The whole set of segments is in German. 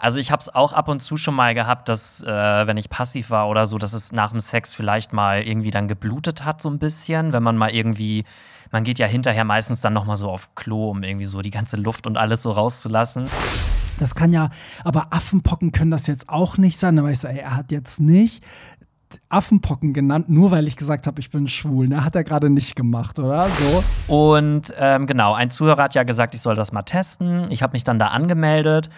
Also ich habe es auch ab und zu schon mal gehabt, dass äh, wenn ich passiv war oder so, dass es nach dem Sex vielleicht mal irgendwie dann geblutet hat so ein bisschen, wenn man mal irgendwie man geht ja hinterher meistens dann noch mal so auf Klo, um irgendwie so die ganze Luft und alles so rauszulassen. Das kann ja, aber Affenpocken können das jetzt auch nicht sein. Da war ich so, ey, er hat jetzt nicht Affenpocken genannt, nur weil ich gesagt habe, ich bin schwul. Ne? Hat er gerade nicht gemacht, oder? So. Und ähm, genau, ein Zuhörer hat ja gesagt, ich soll das mal testen. Ich habe mich dann da angemeldet.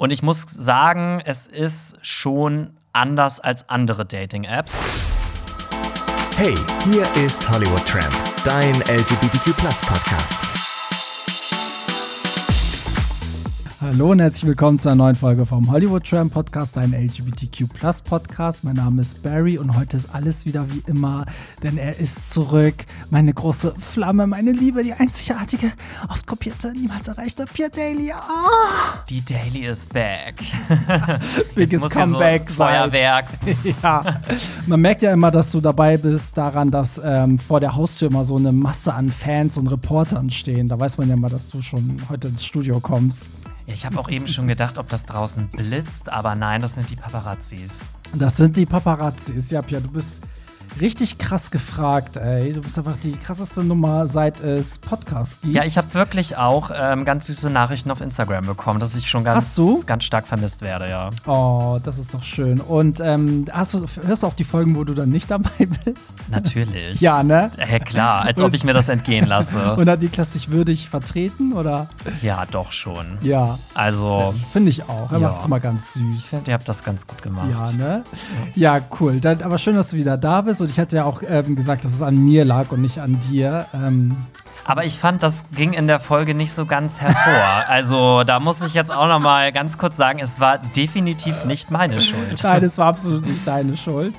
Und ich muss sagen, es ist schon anders als andere Dating-Apps. Hey, hier ist Hollywood Tramp, dein LGBTQ Hallo und herzlich willkommen zu einer neuen Folge vom Hollywood Tram Podcast, ein LGBTQ Podcast. Mein Name ist Barry und heute ist alles wieder wie immer, denn er ist zurück. Meine große Flamme, meine Liebe, die einzigartige, oft kopierte, niemals erreichte Pierre Daly. Oh. Die Daily is back. Biggest Comeback. So Feuerwerk. ja. Man merkt ja immer, dass du dabei bist daran, dass ähm, vor der Haustür immer so eine Masse an Fans und Reportern stehen. Da weiß man ja mal, dass du schon heute ins Studio kommst. Ich habe auch eben schon gedacht, ob das draußen blitzt, aber nein, das sind die Paparazzis. Das sind die Paparazzis. Ja, Pia, du bist richtig krass gefragt, ey. Du bist einfach die krasseste Nummer, seit es Podcasts gibt. Ja, ich habe wirklich auch ähm, ganz süße Nachrichten auf Instagram bekommen, dass ich schon ganz, ganz stark vermisst werde, ja. Oh, das ist doch schön. Und ähm, hast du, hörst du auch die Folgen, wo du dann nicht dabei bist? Natürlich. ja, ne? Ja, klar, als ob ich mir das entgehen lasse. Und hat Niklas dich würdig vertreten, oder? Ja, doch schon. Ja. Also. Finde ich auch. Er ja. macht es mal ganz süß. Ich finde, ihr habt das ganz gut gemacht. Ja, ne? Ja, cool. Dann, aber schön, dass du wieder da bist. Und ich hatte ja auch ähm, gesagt, dass es an mir lag und nicht an dir. Ähm, aber ich fand, das ging in der Folge nicht so ganz hervor. Also da muss ich jetzt auch noch mal ganz kurz sagen, es war definitiv nicht meine Schuld. Nein, es war absolut nicht deine Schuld.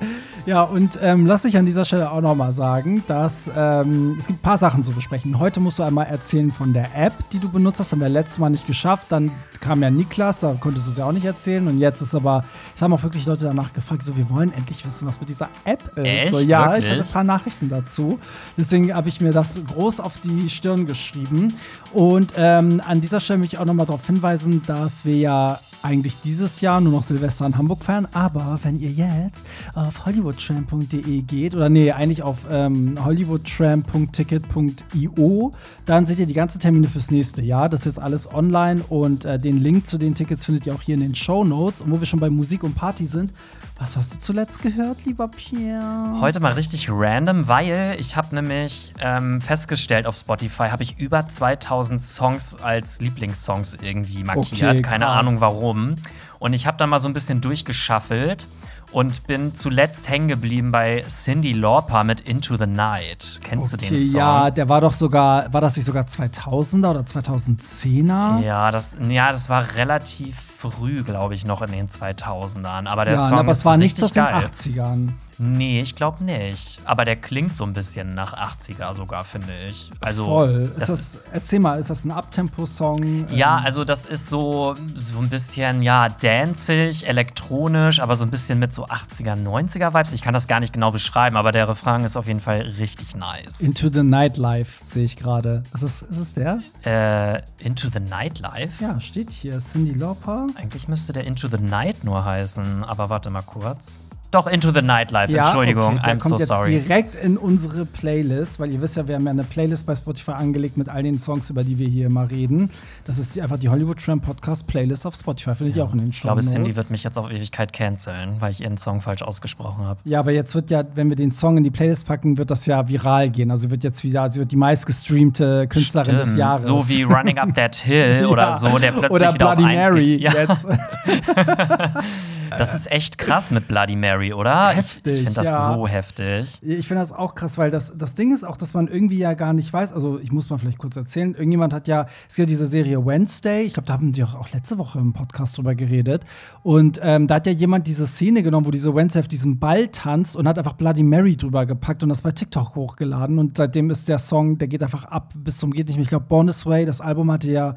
Ja, und ähm, lass ich an dieser Stelle auch noch mal sagen, dass ähm, es gibt ein paar Sachen zu besprechen. Heute musst du einmal erzählen von der App, die du benutzt hast. Haben wir letztes Mal nicht geschafft. Dann kam ja Niklas, da konntest du es ja auch nicht erzählen. Und jetzt ist aber, es haben auch wirklich Leute danach gefragt, so, wir wollen endlich wissen, was mit dieser App ist. Echt? So, ja, wirklich? ich hatte ein paar Nachrichten dazu. Deswegen habe ich mir das groß auf die Stirn geschrieben. Und ähm, an dieser Stelle möchte ich auch noch mal darauf hinweisen, dass wir ja eigentlich dieses Jahr nur noch Silvester in Hamburg feiern. Aber wenn ihr jetzt auf hollywoodtram.de geht, oder nee, eigentlich auf ähm, hollywoodtram.ticket.io, dann seht ihr die ganzen Termine fürs nächste Jahr. Das ist jetzt alles online und äh, den Link zu den Tickets findet ihr auch hier in den Show Notes. Und wo wir schon bei Musik und Party sind, was hast du zuletzt gehört, lieber Pierre? Heute mal richtig random, weil ich habe nämlich ähm, festgestellt auf Spotify, habe ich über 2000 Songs als Lieblingssongs irgendwie markiert. Okay, Keine. Ahnung warum. Und ich habe dann mal so ein bisschen durchgeschaffelt und bin zuletzt hängen geblieben bei Cindy Lauper mit Into the Night. Kennst okay, du den Song? Ja, der war doch sogar, war das nicht sogar 2000er oder 2010er? Ja, das, ja, das war relativ früh, glaube ich, noch in den 2000ern. Aber der ja, Song aber es war nichts richtig aus den geil. 80ern. Nee, ich glaube nicht. Aber der klingt so ein bisschen nach 80er sogar, finde ich. Also, Voll. Ist das das, erzähl mal, ist das ein Abtempo-Song? ja, Ähm, also das ist so, so ein bisschen, ja, danzig, elektronisch, aber so ein bisschen mit so 80er, 90er Vibes. Ich kann das gar nicht genau beschreiben, aber der Refrain ist auf jeden Fall richtig nice. Into the Nightlife sehe ich gerade. Ist es, ist es der? Äh, Into the Nightlife? Ja, steht hier. Cindy Lauper. Eigentlich müsste der Into the Night nur heißen, aber warte mal kurz. Doch, Into the Nightlife, Ja, Entschuldigung, okay, der I'm kommt so jetzt sorry. direkt in unsere Playlist, weil ihr wisst ja, wir haben ja eine Playlist bei Spotify angelegt mit all den Songs, über die wir hier immer reden. Das ist die, einfach die Hollywood Tram Podcast Playlist auf Spotify. Findet ihr auch in den Ich glaube. Cindy wird mich jetzt auf Ewigkeit canceln, weil ich ihren Song falsch ausgesprochen habe. Ja, aber jetzt wird ja, wenn wir den Song in die Playlist packen, wird das ja viral gehen. Also wird jetzt wieder, sie wird die meistgestreamte Künstlerin des Stimmt. Jahres. So wie Running Up That Hill oder Ja. so, der plötzlich Oder wieder Bloody auf eins Mary geht. Ja, jetzt. das ist echt krass mit Bloody Mary, oder? Heftig, ich ich finde das ja. so heftig. Ich finde das auch krass, weil das, das Ding ist auch, dass man irgendwie ja gar nicht weiß. Also, ich muss mal vielleicht kurz erzählen. Irgendjemand hat ja, es gibt ja diese Serie Wednesday. Ich glaube, da haben die auch, auch letzte Woche im Podcast drüber geredet. Und ähm, da hat ja jemand diese Szene genommen, wo diese Wednesday auf diesem Ball tanzt und hat einfach Bloody Mary drüber gepackt und das bei TikTok hochgeladen. Und seitdem ist der Song, der geht einfach ab bis zum Geht nicht mehr. Ich glaube, Born This Way, das Album hatte ja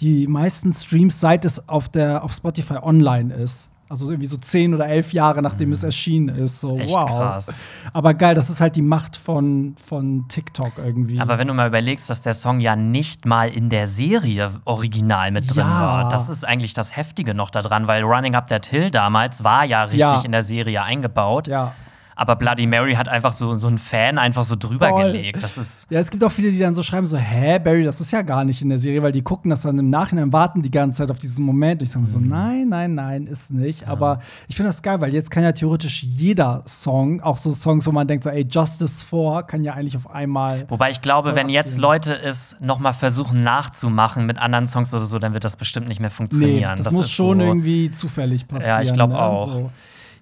die meisten Streams, seit es auf, der, auf Spotify online ist. Also irgendwie so zehn oder elf Jahre, nachdem es erschienen ist. So, Echt wow. krass. Aber geil, das ist halt die Macht von, von TikTok irgendwie. Aber wenn du mal überlegst, dass der Song ja nicht mal in der Serie original mit drin Ja. war, das ist eigentlich das Heftige noch daran, weil Running Up That Hill damals war ja richtig Ja. in der Serie eingebaut. ja. Aber Bloody Mary hat einfach so, so einen Fan einfach so drüber Voll. gelegt. Das ist. Ja, es gibt auch viele, die dann so schreiben: so, hä, Barry, das ist ja gar nicht in der Serie, weil die gucken das dann im Nachhinein, warten die ganze Zeit auf diesen Moment. Und ich sage so, Mhm. nein, nein, nein, ist nicht. Aber ich finde das geil, weil jetzt kann ja theoretisch jeder Song, auch so Songs, wo man denkt, so, ey, Justice 4 kann ja eigentlich auf einmal. Wobei ich glaube, wenn jetzt. Leute es nochmal versuchen nachzumachen mit anderen Songs oder so, dann wird das bestimmt nicht mehr Nee, funktionieren. das, muss schon so, irgendwie zufällig passieren. Ja, ich glaub ne? auch. So.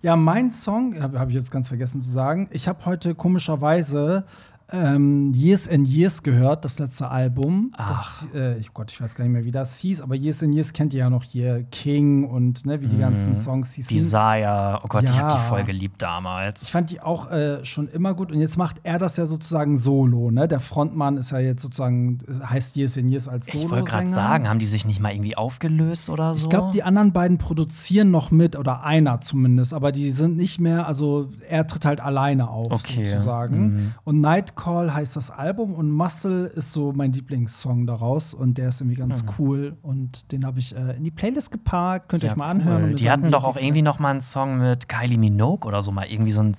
Ja, mein Song, habe hab ich jetzt ganz vergessen zu sagen, ich habe heute komischerweise ähm, Years and Years gehört, das letzte Album. Das, äh, ich, Gott, ich weiß gar nicht mehr, wie das hieß, aber Years and Years kennt ihr ja noch hier, King und ne, wie die ganzen Songs hießen. Desire. Oh Gott, ich habe Ja. die voll geliebt damals. Ich fand die auch äh, schon immer gut und jetzt macht er das ja sozusagen solo, ne? Der Frontmann ist ja jetzt sozusagen, heißt Years and Years als Ich solo wollte gerade sagen, haben die sich nicht mal irgendwie aufgelöst oder so? Ich glaube, die anderen beiden produzieren noch mit oder einer zumindest, aber die sind nicht mehr, also er tritt halt alleine auf Okay. sozusagen. Mhm. Und Nightcall heißt das Album und Muscle ist so mein Lieblingssong daraus und der ist irgendwie ganz cool und den habe ich äh, in die Playlist geparkt, könnt ihr Ja, euch mal anhören. cool. Die hatten doch auch irgendwie noch mal einen Song mit Kylie Minogue oder so mal irgendwie so ein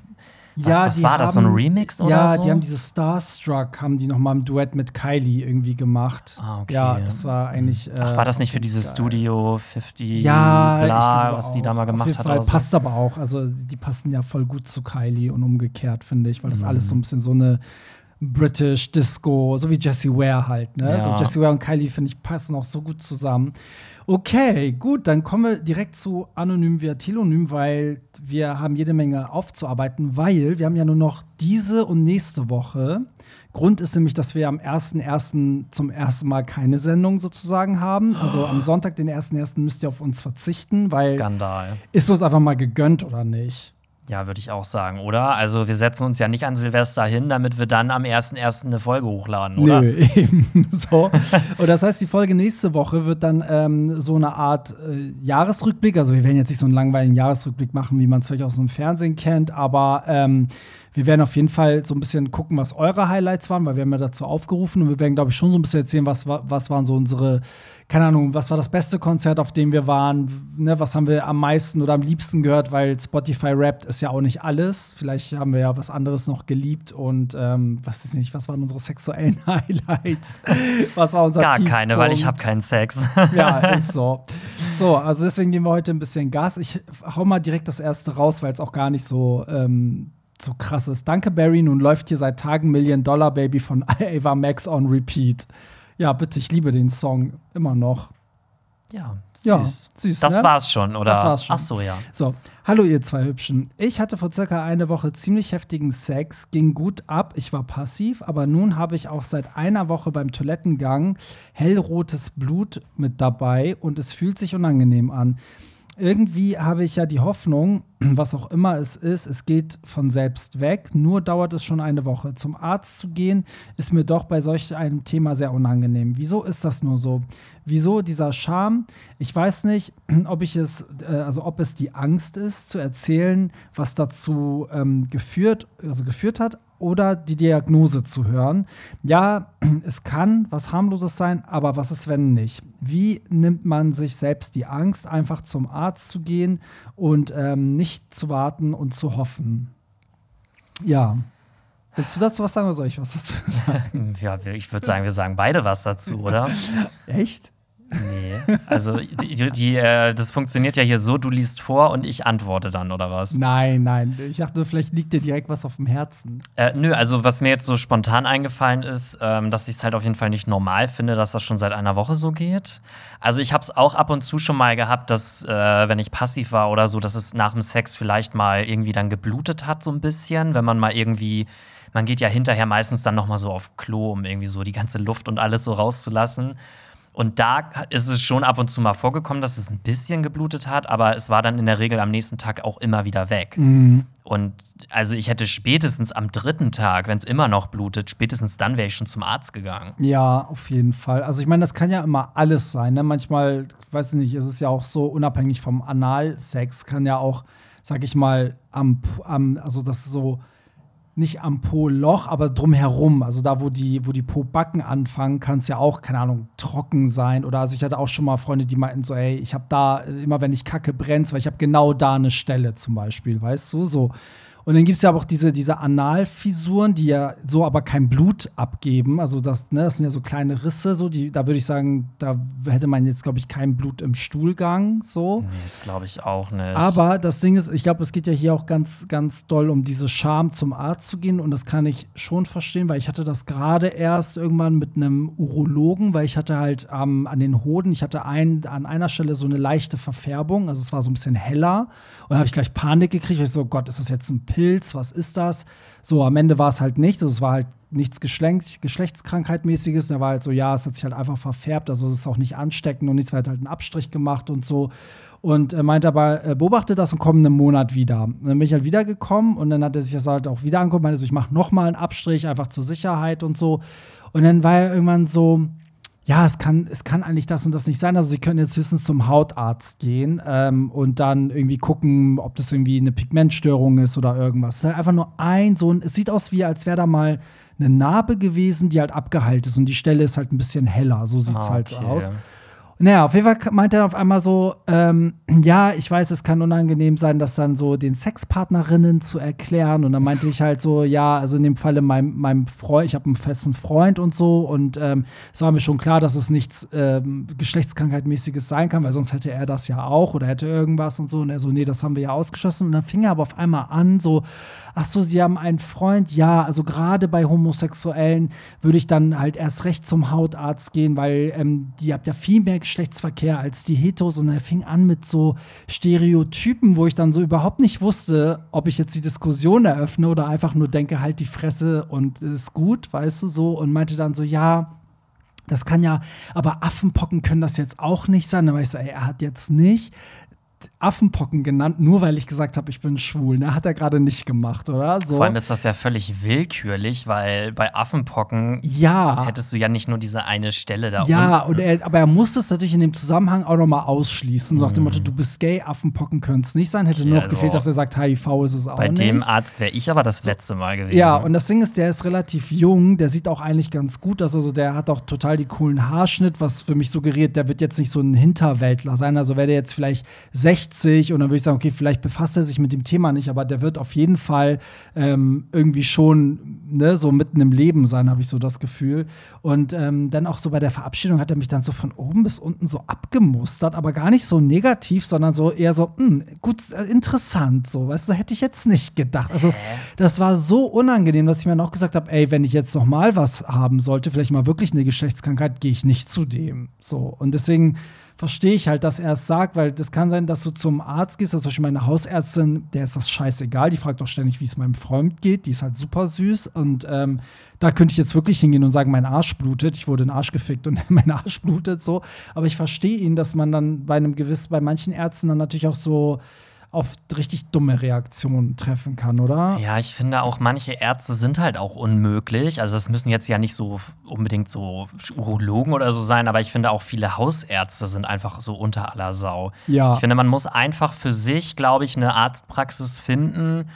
was, ja, was war das so ein haben- Remix oder ja, so? die haben dieses Starstruck, haben die noch mal im Duett mit Kylie irgendwie gemacht. Ah, okay. Ja, das war eigentlich. Ach, war das nicht für äh, dieses geil. Studio 50 Ja, ich bla, was die auch. da mal Auf gemacht jeden hat Fall oder so? passt aber auch. Also die passen ja voll gut zu Kylie und umgekehrt, finde ich, weil das alles Mhm. so ein bisschen so eine British Disco, so wie Jessie Ware halt. Ne? Ja. So Jessie Ware und Kylie, finde ich, passen auch so gut zusammen. Okay, gut, dann kommen wir direkt zu Anonym via Telonym, weil wir haben jede Menge aufzuarbeiten, weil wir haben ja nur noch diese und nächste Woche. Grund ist nämlich, dass wir am 1.1. zum ersten Mal keine Sendung sozusagen haben. Also am Sonntag, den 1.1. müsst ihr auf uns verzichten, weil Skandal. ist uns einfach mal gegönnt oder nicht? Ja, würde ich auch sagen, oder? Also wir setzen uns ja nicht an Silvester hin, damit wir dann am 1.1. eine Folge hochladen, oder? Nö, eben so. Und das heißt, die Folge nächste Woche wird dann ähm, so eine Art äh, Jahresrückblick. Also wir werden jetzt nicht so einen langweiligen Jahresrückblick machen, wie man es vielleicht aus dem Fernsehen kennt, aber ähm, wir werden auf jeden Fall so ein bisschen gucken, was eure Highlights waren, weil wir haben ja dazu aufgerufen und wir werden, glaube ich, schon so ein bisschen erzählen, was, wa- was waren so unsere, keine Ahnung, was war das beste Konzert, auf dem wir waren, ne, was haben wir am meisten oder am liebsten gehört, weil Spotify rappt ist ja auch nicht alles. Vielleicht haben wir ja was anderes noch geliebt und ähm, was ist nicht, was waren unsere sexuellen Highlights? was war unser Gar keine, weil ich Tiefpunkt? habe keinen Sex. Ja, ist so. So, also deswegen geben wir heute ein bisschen Gas. Ich hau mal direkt das erste raus, weil es auch gar nicht so, ähm, so krass ist. Danke, Barry. Nun läuft hier seit Tagen Million Dollar Baby von Ava Max on Repeat. Ja, bitte, ich liebe den Song immer noch. ja, süß. Ja, süß, Das ne? war's schon, oder? Das war's schon. Ach so, ja. So, hallo ihr zwei Hübschen. Ich hatte vor circa eine Woche ziemlich heftigen Sex, ging gut ab, ich war passiv, aber nun habe ich auch seit einer Woche beim Toilettengang hellrotes Blut mit dabei und es fühlt sich unangenehm an. Irgendwie habe ich ja die Hoffnung, was auch immer es ist, es geht von selbst weg, nur dauert es schon eine Woche. Zum Arzt zu gehen, ist mir doch bei solch einem Thema sehr unangenehm. Wieso ist das nur so? Wieso dieser Charme? Ich weiß nicht, ob ich es, äh, also ob es die Angst ist, zu erzählen, was dazu ähm, geführt, also geführt hat, oder die Diagnose zu hören. Ja, es kann was harmloses sein, aber was ist, wenn nicht? Wie nimmt man sich selbst die Angst, einfach zum Arzt zu gehen und ähm, nicht zu warten und zu hoffen? Ja. Willst du dazu was sagen oder soll ich was dazu sagen? Ja, ich würde sagen, wir sagen beide was dazu, oder? Echt? Nee. Also, die, die, äh, das funktioniert ja hier so: du liest vor und ich antworte dann, oder was? Nein, nein. Ich dachte, vielleicht liegt dir direkt was auf dem Herzen. Äh, nö, also was mir jetzt so spontan eingefallen ist, ähm, dass ich es halt auf jeden Fall nicht normal finde, dass das schon seit einer Woche so geht. Also ich habe es auch ab und zu schon mal gehabt, dass äh, wenn ich passiv war oder so, dass es nach dem Sex vielleicht mal irgendwie dann geblutet hat so ein bisschen, wenn man mal irgendwie man geht ja hinterher meistens dann noch mal so auf Klo, um irgendwie so die ganze Luft und alles so rauszulassen. Und da ist es schon ab und zu mal vorgekommen, dass es ein bisschen geblutet hat, aber es war dann in der Regel am nächsten Tag auch immer wieder weg. Mhm. Und also ich hätte spätestens am dritten Tag, wenn es immer noch blutet, spätestens dann wäre ich schon zum Arzt gegangen. Ja, auf jeden Fall. Also ich meine, das kann ja immer alles sein. Ne? Manchmal, weiß ich nicht, ist es ja auch so unabhängig vom Analsex, kann ja auch, sag ich mal, am, am also das so nicht am Po-Loch, aber drumherum, also da, wo die, wo die Po-Backen anfangen, kann es ja auch, keine Ahnung, trocken sein. Oder also ich hatte auch schon mal Freunde, die meinten so, ey, ich habe da, immer wenn ich kacke, brennt weil ich habe genau da eine Stelle zum Beispiel, weißt du, so. Und dann gibt es ja aber auch diese, diese Analfisuren, die ja so aber kein Blut abgeben. Also das, ne, das sind ja so kleine Risse, so, die, da würde ich sagen, da hätte man jetzt, glaube ich, kein Blut im Stuhlgang. So. Nee, das glaube ich auch nicht. Aber das Ding ist, ich glaube, es geht ja hier auch ganz, ganz doll um diese Scham, zum Arzt zu gehen. Und das kann ich schon verstehen, weil ich hatte das gerade erst irgendwann mit einem Urologen, weil ich hatte halt ähm, an den Hoden, ich hatte ein, an einer Stelle so eine leichte Verfärbung. Also es war so ein bisschen heller. Und da habe ich gleich Panik gekriegt, weil ich so, Gott, ist das jetzt ein Pilz, was ist das? So, am Ende war es halt nichts, also es war halt nichts Geschlecht, Geschlechtskrankheitmäßiges. Da war halt so, ja, es hat sich halt einfach verfärbt, also es ist auch nicht ansteckend und nichts, weil halt einen Abstrich gemacht und so. Und er meinte aber, äh, beobachte das und komm einen Monat wieder. Und dann bin ich halt wiedergekommen und dann hat er sich das halt auch wieder angeguckt, meinte so, ich mache nochmal einen Abstrich, einfach zur Sicherheit und so. Und dann war er irgendwann so, ja, es kann, es kann eigentlich das und das nicht sein. Also sie können jetzt höchstens zum Hautarzt gehen ähm, und dann irgendwie gucken, ob das irgendwie eine Pigmentstörung ist oder irgendwas. Es ist halt einfach nur ein so ein, es sieht aus wie, als wäre da mal eine Narbe gewesen, die halt abgeheilt ist und die Stelle ist halt ein bisschen heller. So sieht es Ah, halt okay. aus. Naja, auf jeden Fall meint er auf einmal so, ähm, ja, ich weiß, es kann unangenehm sein, das dann so den Sexpartnerinnen zu erklären. Und dann meinte ich halt so, ja, also in dem Falle meinem, meinem Freund, ich habe einen festen Freund und so. Und ähm, es war mir schon klar, dass es nichts ähm, Geschlechtskrankheitmäßiges sein kann, weil sonst hätte er das ja auch oder hätte irgendwas und so. Und er so, nee, das haben wir ja ausgeschlossen. Und dann fing er aber auf einmal an, so, ach so, Sie haben einen Freund? Ja, also gerade bei Homosexuellen würde ich dann halt erst recht zum Hautarzt gehen, weil ähm, die habt ja viel mehr Geschlechtsverkehr als die Heteros. Und er fing an mit so Stereotypen, wo ich dann so überhaupt nicht wusste, ob ich jetzt die Diskussion eröffne oder einfach nur denke, halt die Fresse und ist gut, weißt du so. Und meinte dann so, ja, das kann ja, aber Affenpocken können das jetzt auch nicht sein. Da war ich so, ey, er hat jetzt nicht Affenpocken genannt, nur weil ich gesagt habe, ich bin schwul. Ne? Hat er gerade nicht gemacht, oder? So. Vor allem ist das ja völlig willkürlich, weil bei Affenpocken ja. hättest du ja nicht nur diese eine Stelle da Ja, unten. und er, aber er musste es natürlich in dem Zusammenhang auch nochmal ausschließen. So nach dem Mhm. Motto, du bist gay, Affenpocken können es nicht sein. Hätte nur Ja, noch gefehlt, dass er sagt, HIV ist es auch Bei nicht. dem Arzt wäre ich aber das letzte Mal gewesen. Ja, und das Ding ist, der ist relativ jung, der sieht auch eigentlich ganz gut aus. Also der hat auch total die coolen Haarschnitt, was für mich suggeriert, der wird jetzt nicht so ein Hinterwäldler sein. Also wäre der jetzt vielleicht 60 und dann würde ich sagen, okay, vielleicht befasst er sich mit dem Thema nicht, aber der wird auf jeden Fall ähm, irgendwie schon ne, so mitten im Leben sein, habe ich so das Gefühl. Und ähm, dann auch so bei der Verabschiedung hat er mich dann so von oben bis unten so abgemustert, aber gar nicht so negativ, sondern so eher so, hm, gut, äh, interessant, so, weißt du, hätte ich jetzt nicht gedacht. Also, das war so unangenehm, dass ich mir dann auch gesagt habe, ey, wenn ich jetzt noch mal was haben sollte, vielleicht mal wirklich eine Geschlechtskrankheit, gehe ich nicht zu dem. So. Und deswegen verstehe ich halt, dass er es sagt, weil das kann sein, dass du zum Arzt gehst, also Beispiel meine Hausärztin, der ist das scheißegal, die fragt auch ständig, wie es meinem Freund geht, die ist halt super süß und ähm, da könnte ich jetzt wirklich hingehen und sagen, mein Arsch blutet, ich wurde in den Arsch gefickt und mein Arsch blutet so, aber ich verstehe ihn, dass man dann bei einem gewissen, bei manchen Ärzten dann natürlich auch so auf richtig dumme Reaktionen treffen kann, oder? Ja, ich finde auch, manche Ärzte sind halt auch unmöglich. Also, es müssen jetzt ja nicht so unbedingt so Urologen oder so sein, aber ich finde auch viele Hausärzte sind einfach so unter aller Sau. Ja. Ich finde, man muss einfach für sich, glaube ich, eine Arztpraxis finden,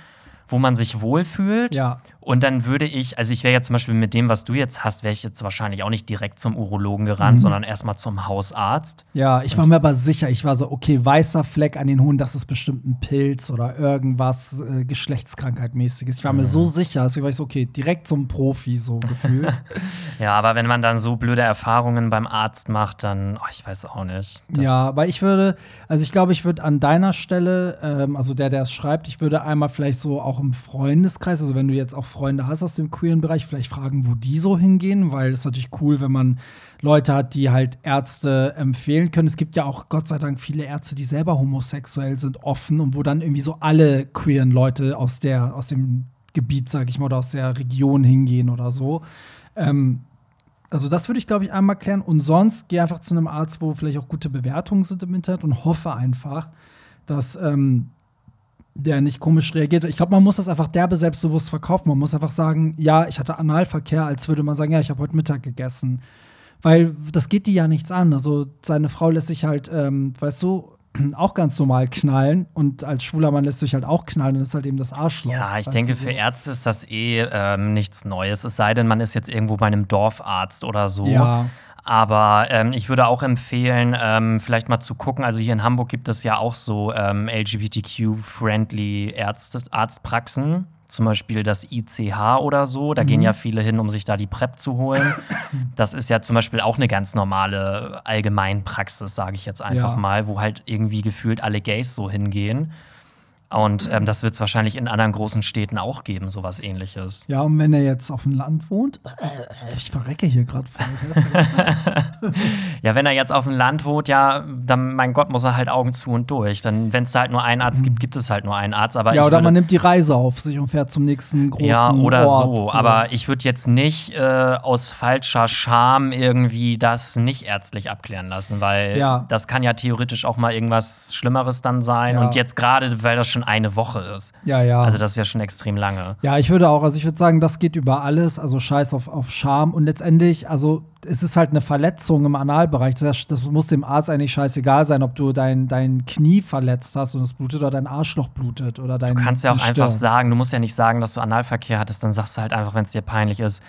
wo man sich wohlfühlt. Ja. Und dann würde ich, also ich wäre jetzt zum Beispiel mit dem, was du jetzt hast, wäre ich jetzt wahrscheinlich auch nicht direkt zum Urologen gerannt, Mhm. sondern erstmal zum Hausarzt. Ja, ich war mir aber sicher, ich war so, okay, weißer Fleck an den Hoden, das ist bestimmt ein Pilz oder irgendwas äh, Geschlechtskrankheitmäßiges. Ich war mir so sicher, deswegen war ich so, okay, direkt zum Profi so gefühlt. Ja, aber wenn man dann so blöde Erfahrungen beim Arzt macht, dann, oh, ich weiß auch nicht. Ja, aber ich würde, also ich glaube, ich würde an deiner Stelle, ähm, also der, der es schreibt, ich würde einmal vielleicht so auch im Freundeskreis, also wenn du jetzt auch Freunde hast aus dem queeren Bereich, vielleicht fragen, wo die so hingehen, weil es natürlich cool, wenn man Leute hat, die halt Ärzte empfehlen können. Es gibt ja auch Gott sei Dank viele Ärzte, die selber homosexuell sind, offen und wo dann irgendwie so alle queeren Leute aus der, aus dem Gebiet, sag ich mal, oder aus der Region hingehen oder so. Ähm, Also das würde ich, glaube ich, einmal klären. Und sonst geh einfach zu einem Arzt, wo vielleicht auch gute Bewertungen sind im Internet und hoffe einfach, dass ähm, der nicht komisch reagiert. Ich glaube, man muss das einfach derbe selbstbewusst verkaufen. Man muss einfach sagen, ja, ich hatte Analverkehr, als würde man sagen, ja, ich habe heute Mittag gegessen. Weil das geht die ja nichts an. Also seine Frau lässt sich halt, ähm, weißt du, auch ganz normal knallen und als schwuler Mann lässt sich halt auch knallen und ist halt eben das Arschloch. Ja, ich denke, du, für Ärzte ist das eh ähm, nichts Neues. Es sei denn, man ist jetzt irgendwo bei einem Dorfarzt oder so. Ja. Aber ähm, ich würde auch empfehlen, ähm, vielleicht mal zu gucken. Also hier in Hamburg gibt es ja auch so ähm, LGBTQ-friendly Arztpraxen. Zum Beispiel das ICH oder so. Da gehen ja viele hin, um sich da die PrEP zu holen. Das ist ja zum Beispiel auch eine ganz normale Allgemeinpraxis, sage ich jetzt einfach Ja. mal, wo halt irgendwie gefühlt alle Gays so hingehen. Und ähm, das wird es wahrscheinlich in anderen großen Städten auch geben, sowas ähnliches. Ja, und wenn er jetzt auf dem Land wohnt, äh, ich verrecke hier gerade? Ja, wenn er jetzt auf dem Land wohnt, ja, dann, mein Gott, muss er halt Augen zu und durch. Dann, wenn es da halt nur einen Arzt gibt, gibt es halt nur einen Arzt. Aber ja, oder würde, man nimmt die Reise auf sich und fährt zum nächsten großen Ja, oder Ort, so. Aber ich würde jetzt nicht äh, aus falscher Scham irgendwie das nicht ärztlich abklären lassen, weil Ja. das kann ja theoretisch auch mal irgendwas Schlimmeres dann sein. Ja. Und jetzt gerade, weil das schon eine Woche ist. ja, ja. Also das ist ja schon extrem lange. Ja, ich würde auch, also ich würde sagen, das geht über alles, also scheiß auf, auf Scham. Und letztendlich, also es ist halt eine Verletzung im Analbereich. Das, das muss dem Arzt eigentlich scheißegal sein, ob du dein, dein Knie verletzt hast und es blutet oder dein Arschloch blutet oder dein Du kannst ja auch die einfach Stirn. sagen, du musst ja nicht sagen, dass du Analverkehr hattest, dann sagst du halt einfach, wenn es dir peinlich ist,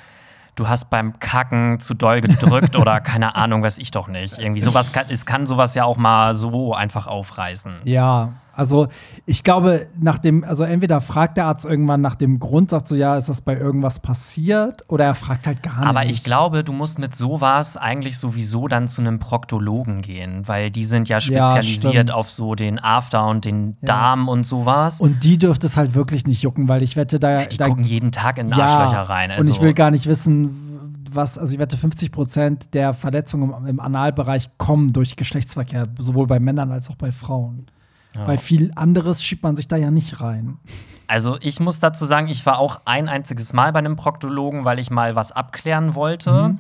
du hast beim Kacken zu doll gedrückt oder keine Ahnung, weiß ich doch nicht. Irgendwie sowas kann, es kann sowas ja auch mal so einfach aufreißen. Ja, also ich glaube, nach dem, also entweder fragt der Arzt irgendwann nach dem Grund, sagt so, ja, ist das bei irgendwas passiert? Oder er fragt halt gar nicht. Aber ich glaube, du musst mit sowas eigentlich sowieso dann zu einem Proktologen gehen, weil die sind ja spezialisiert stimmt. auf so den After und den Ja. Darm und sowas. Und die dürfte es halt wirklich nicht jucken, weil ich wette, da. die da gucken jeden Tag in Arschlöcher rein. Also, Und ich will gar nicht wissen, was, also ich wette, 50 Prozent der Verletzungen im, im Analbereich kommen durch Geschlechtsverkehr, sowohl bei Männern als auch bei Frauen. Ja. Bei viel anderes schiebt man sich da ja nicht rein. Also ich muss dazu sagen, ich war auch ein einziges Mal bei einem Proktologen, weil ich mal was abklären wollte.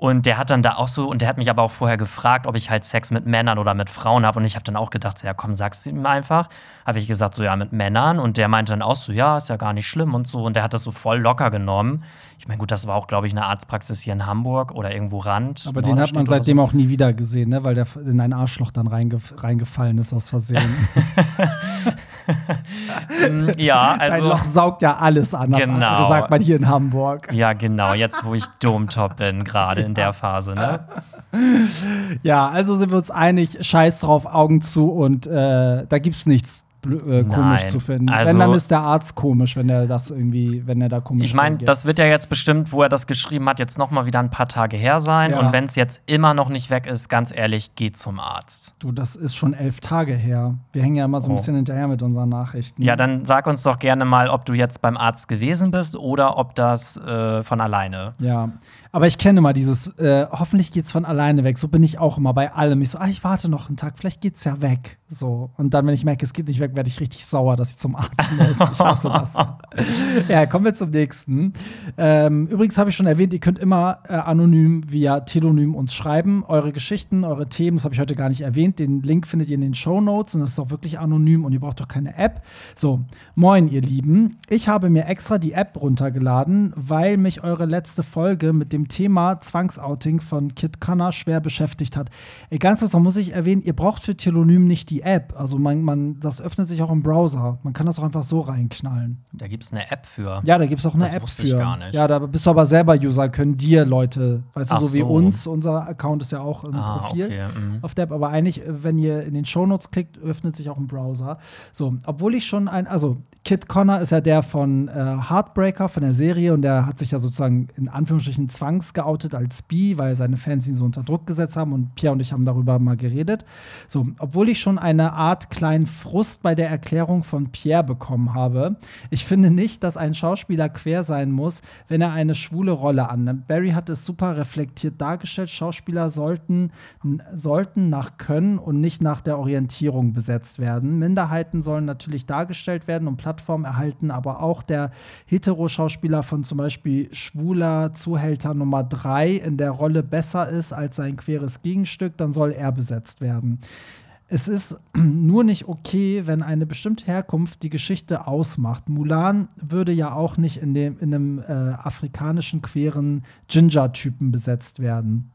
Und der hat dann da auch so, und der hat mich aber auch vorher gefragt, ob ich halt Sex mit Männern oder mit Frauen habe. Und ich habe dann auch gedacht, so, ja komm, sag's ihm einfach. Habe ich gesagt, so ja, mit Männern. Und der meinte dann auch so, ja, ist ja gar nicht schlimm und so. Und der hat das so voll locker genommen. Ich meine, gut, das war auch, glaube ich, eine Arztpraxis hier in Hamburg oder irgendwo Rand. Aber den hat man seitdem auch nie wieder gesehen, ne? weil der in ein Arschloch dann reingef reingefallen ist aus Versehen. so. Ja, Ein also. Loch saugt ja alles an, Genau. sagt man hier in Hamburg. Ja, genau, jetzt wo ich Domtop bin, gerade in der Phase, ne? Ja, also sind wir uns einig, scheiß drauf, Augen zu und äh, da gibt's nichts äh, komisch Nein. zu finden. Also- wenn, dann ist der Arzt komisch, wenn er das irgendwie, wenn er da komisch Ich meine, das wird ja jetzt bestimmt, wo er das geschrieben hat, jetzt noch mal wieder ein paar Tage her sein. Ja. Und wenn es jetzt immer noch nicht weg ist, ganz ehrlich, geh zum Arzt. Du, das ist schon elf Tage her. Wir hängen ja immer so ein Oh. bisschen hinterher mit unseren Nachrichten. Ja, dann sag uns doch gerne mal, ob du jetzt beim Arzt gewesen bist oder ob das äh, von alleine. Ja, aber ich kenne mal dieses, äh, hoffentlich geht's von alleine weg. So bin ich auch immer bei allem. Ich so, ah, ich warte noch einen Tag, vielleicht geht's ja weg. So. Und dann, wenn ich merke, es geht nicht weg, werde ich richtig sauer, dass ich zum Arzt muss. Ich hasse das. ja, kommen wir zum nächsten. Ähm, übrigens habe ich schon erwähnt, ihr könnt immer äh, anonym via Telonym uns schreiben. Eure Geschichten, eure Themen, das habe ich heute gar nicht erwähnt. Den Link findet ihr in den Show Notes und das ist auch wirklich anonym und ihr braucht doch keine App. So, moin, ihr Lieben. Ich habe mir extra die App runtergeladen, weil mich eure letzte Folge mit dem Thema Zwangsouting von Kit Connor schwer beschäftigt hat. Ey, ganz kurz, noch muss ich erwähnen, ihr braucht für Telonym nicht die App. Also man, man, das öffnet sich auch im Browser. Man kann das auch einfach so reinknallen. Da gibt es eine App für. Ja, da gibt es auch eine Das App wusste für. ich gar nicht. Ja, da bist du aber selber User, können dir Leute, weißt du, Ach so wie so. uns, unser Account ist ja auch ein Ah, Profil okay, mhm. auf der App, aber eigentlich, äh, wenn ihr in den Shownotes klickt, öffnet sich auch ein Browser. So, obwohl ich schon ein, also Kit Connor ist ja der von äh, Heartbreaker, von der Serie, und der hat sich ja sozusagen in Anführungsstrichen zwangsgeoutet als Bi, weil seine Fans ihn so unter Druck gesetzt haben und Pierre und ich haben darüber mal geredet. So, obwohl ich schon eine Art kleinen Frust bei der Erklärung von Pierre bekommen habe. Ich finde nicht, dass ein Schauspieler quer sein muss, wenn er eine schwule Rolle annimmt. Barry hat es super reflektiert dargestellt. Schauspieler sollten, sollten nach Können und nicht nach der Orientierung besetzt werden. Minderheiten sollen natürlich dargestellt werden und Plattform erhalten, aber auch der Hetero-Schauspieler von zum Beispiel schwuler Zuhälter Nummer 3 in der Rolle besser ist als sein queres Gegenstück, dann soll er besetzt werden. Es ist nur nicht okay, wenn eine bestimmte Herkunft die Geschichte ausmacht. Mulan würde ja auch nicht in, dem, in einem äh, afrikanischen queeren Ginger-Typen besetzt werden.